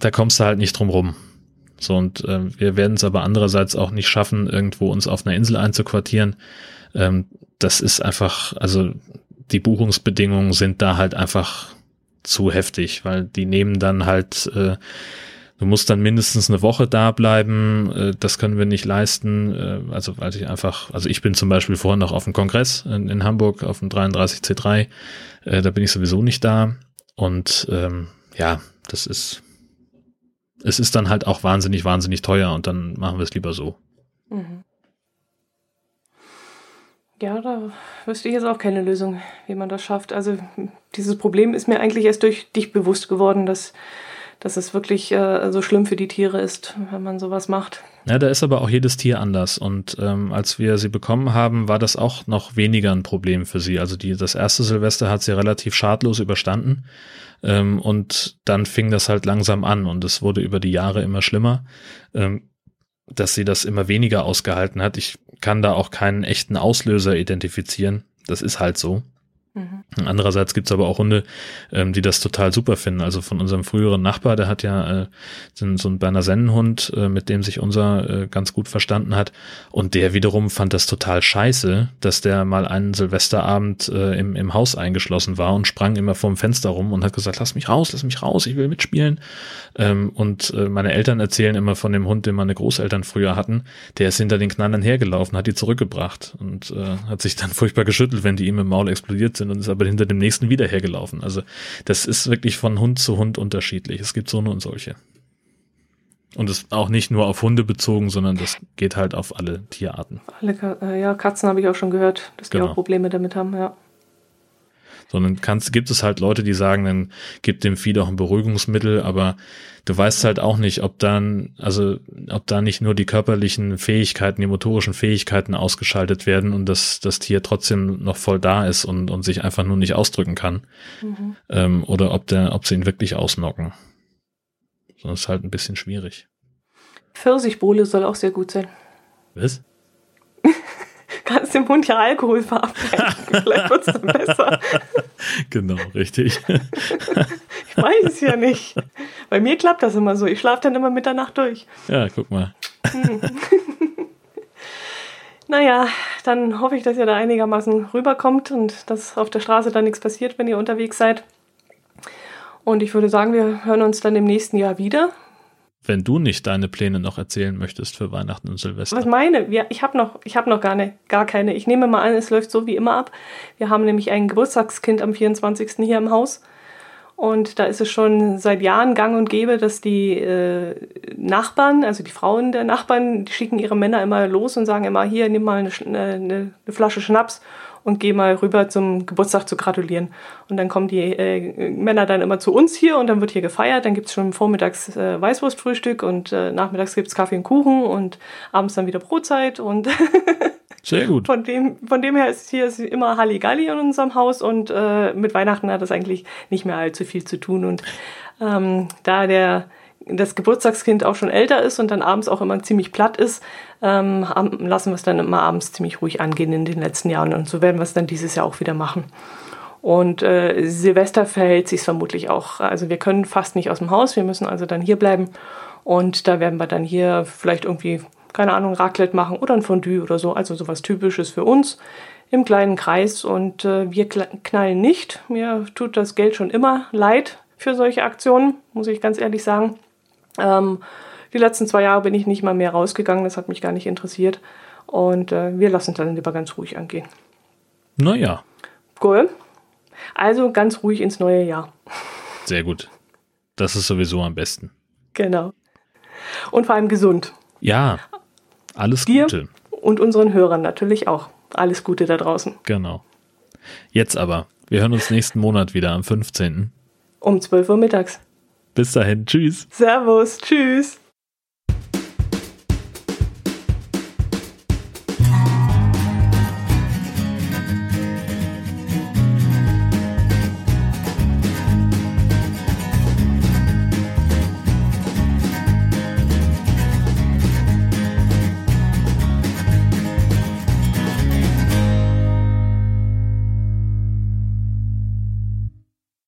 da kommst du halt nicht drum rum. So, und äh, wir werden es aber andererseits auch nicht schaffen, irgendwo uns auf einer Insel einzuquartieren. Ähm, das ist einfach, also die Buchungsbedingungen sind da halt einfach zu heftig, weil die nehmen dann halt, äh, du musst dann mindestens eine Woche da bleiben, äh, das können wir nicht leisten, äh, also weil ich einfach, also ich bin zum Beispiel vorhin noch auf dem Kongress in, in Hamburg auf dem 33C3, äh, da bin ich sowieso nicht da und ähm, ja, das ist, es ist dann halt auch wahnsinnig, wahnsinnig teuer und dann machen wir es lieber so. Mhm. Ja, da wüsste ich jetzt auch keine Lösung, wie man das schafft. Also dieses Problem ist mir eigentlich erst durch dich bewusst geworden, dass, dass es wirklich äh, so schlimm für die Tiere ist, wenn man sowas macht. Ja, da ist aber auch jedes Tier anders. Und ähm, als wir sie bekommen haben, war das auch noch weniger ein Problem für sie. Also die, das erste Silvester hat sie relativ schadlos überstanden. Ähm, und dann fing das halt langsam an und es wurde über die Jahre immer schlimmer. Ähm, dass sie das immer weniger ausgehalten hat. Ich kann da auch keinen echten Auslöser identifizieren. Das ist halt so. Mhm. Andererseits gibt's aber auch Hunde, ähm, die das total super finden. Also von unserem früheren Nachbar, der hat ja äh, so, einen Berner Sennenhund, äh, mit dem sich unser äh, ganz gut verstanden hat. Und der wiederum fand das total scheiße, dass der mal einen Silvesterabend äh, im, im Haus eingeschlossen war und sprang immer vorm Fenster rum und hat gesagt, lass mich raus, lass mich raus, ich will mitspielen. Ähm, und äh, meine Eltern erzählen immer von dem Hund, den meine Großeltern früher hatten. Der ist hinter den Knallern hergelaufen, hat die zurückgebracht und äh, hat sich dann furchtbar geschüttelt, wenn die ihm im Maul explodiert sind und ist aber hinter dem nächsten wieder hergelaufen. Also das ist wirklich von Hund zu Hund unterschiedlich. Es gibt so und solche. Und es ist auch nicht nur auf Hunde bezogen, sondern das geht halt auf alle Tierarten. Alle, äh, ja, Katzen habe ich auch schon gehört, dass genau. die auch Probleme damit haben, ja sondern kannst, gibt es halt Leute, die sagen, dann gibt dem Vieh doch ein Beruhigungsmittel, aber du weißt halt auch nicht, ob dann, also ob da nicht nur die körperlichen Fähigkeiten, die motorischen Fähigkeiten ausgeschaltet werden und dass das Tier trotzdem noch voll da ist und, und sich einfach nur nicht ausdrücken kann. Mhm. Ähm, oder ob der, ob sie ihn wirklich ausnocken. Das ist halt ein bisschen schwierig. Pfirsichbowle soll auch sehr gut sein. Was? [laughs] kannst dem Hund ja Alkohol verabreichen. [laughs] Vielleicht wird es dann besser. Genau, richtig. ich weiß es ja nicht. Bei mir klappt das immer so. Ich schlafe dann immer Mitternacht durch. Ja, guck mal. Hm. [laughs] naja, dann hoffe ich, dass ihr da einigermaßen rüberkommt und dass auf der Straße dann nichts passiert, wenn ihr unterwegs seid. Und ich würde sagen, wir hören uns dann im nächsten Jahr wieder. Wenn du nicht deine Pläne noch erzählen möchtest für Weihnachten und Silvester. Was meine? Ja, ich habe noch, ich hab noch gar, ne, gar keine. Ich nehme mal an, es läuft so wie immer ab. Wir haben nämlich ein Geburtstagskind am 24. hier im Haus. Und da ist es schon seit Jahren gang und gäbe, dass die äh, Nachbarn, also die Frauen der Nachbarn, die schicken ihre Männer immer los und sagen immer, hier, nimm mal eine, eine, eine Flasche Schnaps und geh mal rüber zum Geburtstag zu gratulieren. Und dann kommen die äh, Männer dann immer zu uns hier und dann wird hier gefeiert. Dann gibt's schon vormittags äh, Weißwurstfrühstück und äh, nachmittags gibt's Kaffee und Kuchen und abends dann wieder Brotzeit und [laughs] Sehr gut. Von dem, von dem her ist hier ist immer Halligalli in unserem Haus und äh, mit Weihnachten hat das eigentlich nicht mehr allzu viel zu tun. Und ähm, da der das Geburtstagskind auch schon älter ist und dann abends auch immer ziemlich platt ist, ähm, lassen wir es dann immer abends ziemlich ruhig angehen in den letzten Jahren. Und so werden wir es dann dieses Jahr auch wieder machen. Und äh, Silvester verhält sich vermutlich auch. Also wir können fast nicht aus dem Haus, wir müssen also dann hier bleiben. Und da werden wir dann hier vielleicht irgendwie keine Ahnung, Raclette machen oder ein Fondue oder so. Also sowas Typisches für uns im kleinen Kreis. Und äh, wir knallen nicht. Mir tut das Geld schon immer leid für solche Aktionen, muss ich ganz ehrlich sagen. Ähm, die letzten zwei Jahre bin ich nicht mal mehr rausgegangen. Das hat mich gar nicht interessiert. Und äh, wir lassen es dann lieber ganz ruhig angehen. Naja. Cool. Also ganz ruhig ins neue Jahr. Sehr gut. Das ist sowieso am besten. Genau. Und vor allem gesund. Ja, alles Dir Gute. Und unseren Hörern natürlich auch. Alles Gute da draußen. Genau. Jetzt aber. Wir hören uns nächsten Monat wieder am 15. Um 12 Uhr mittags. Bis dahin. Tschüss. Servus. Tschüss.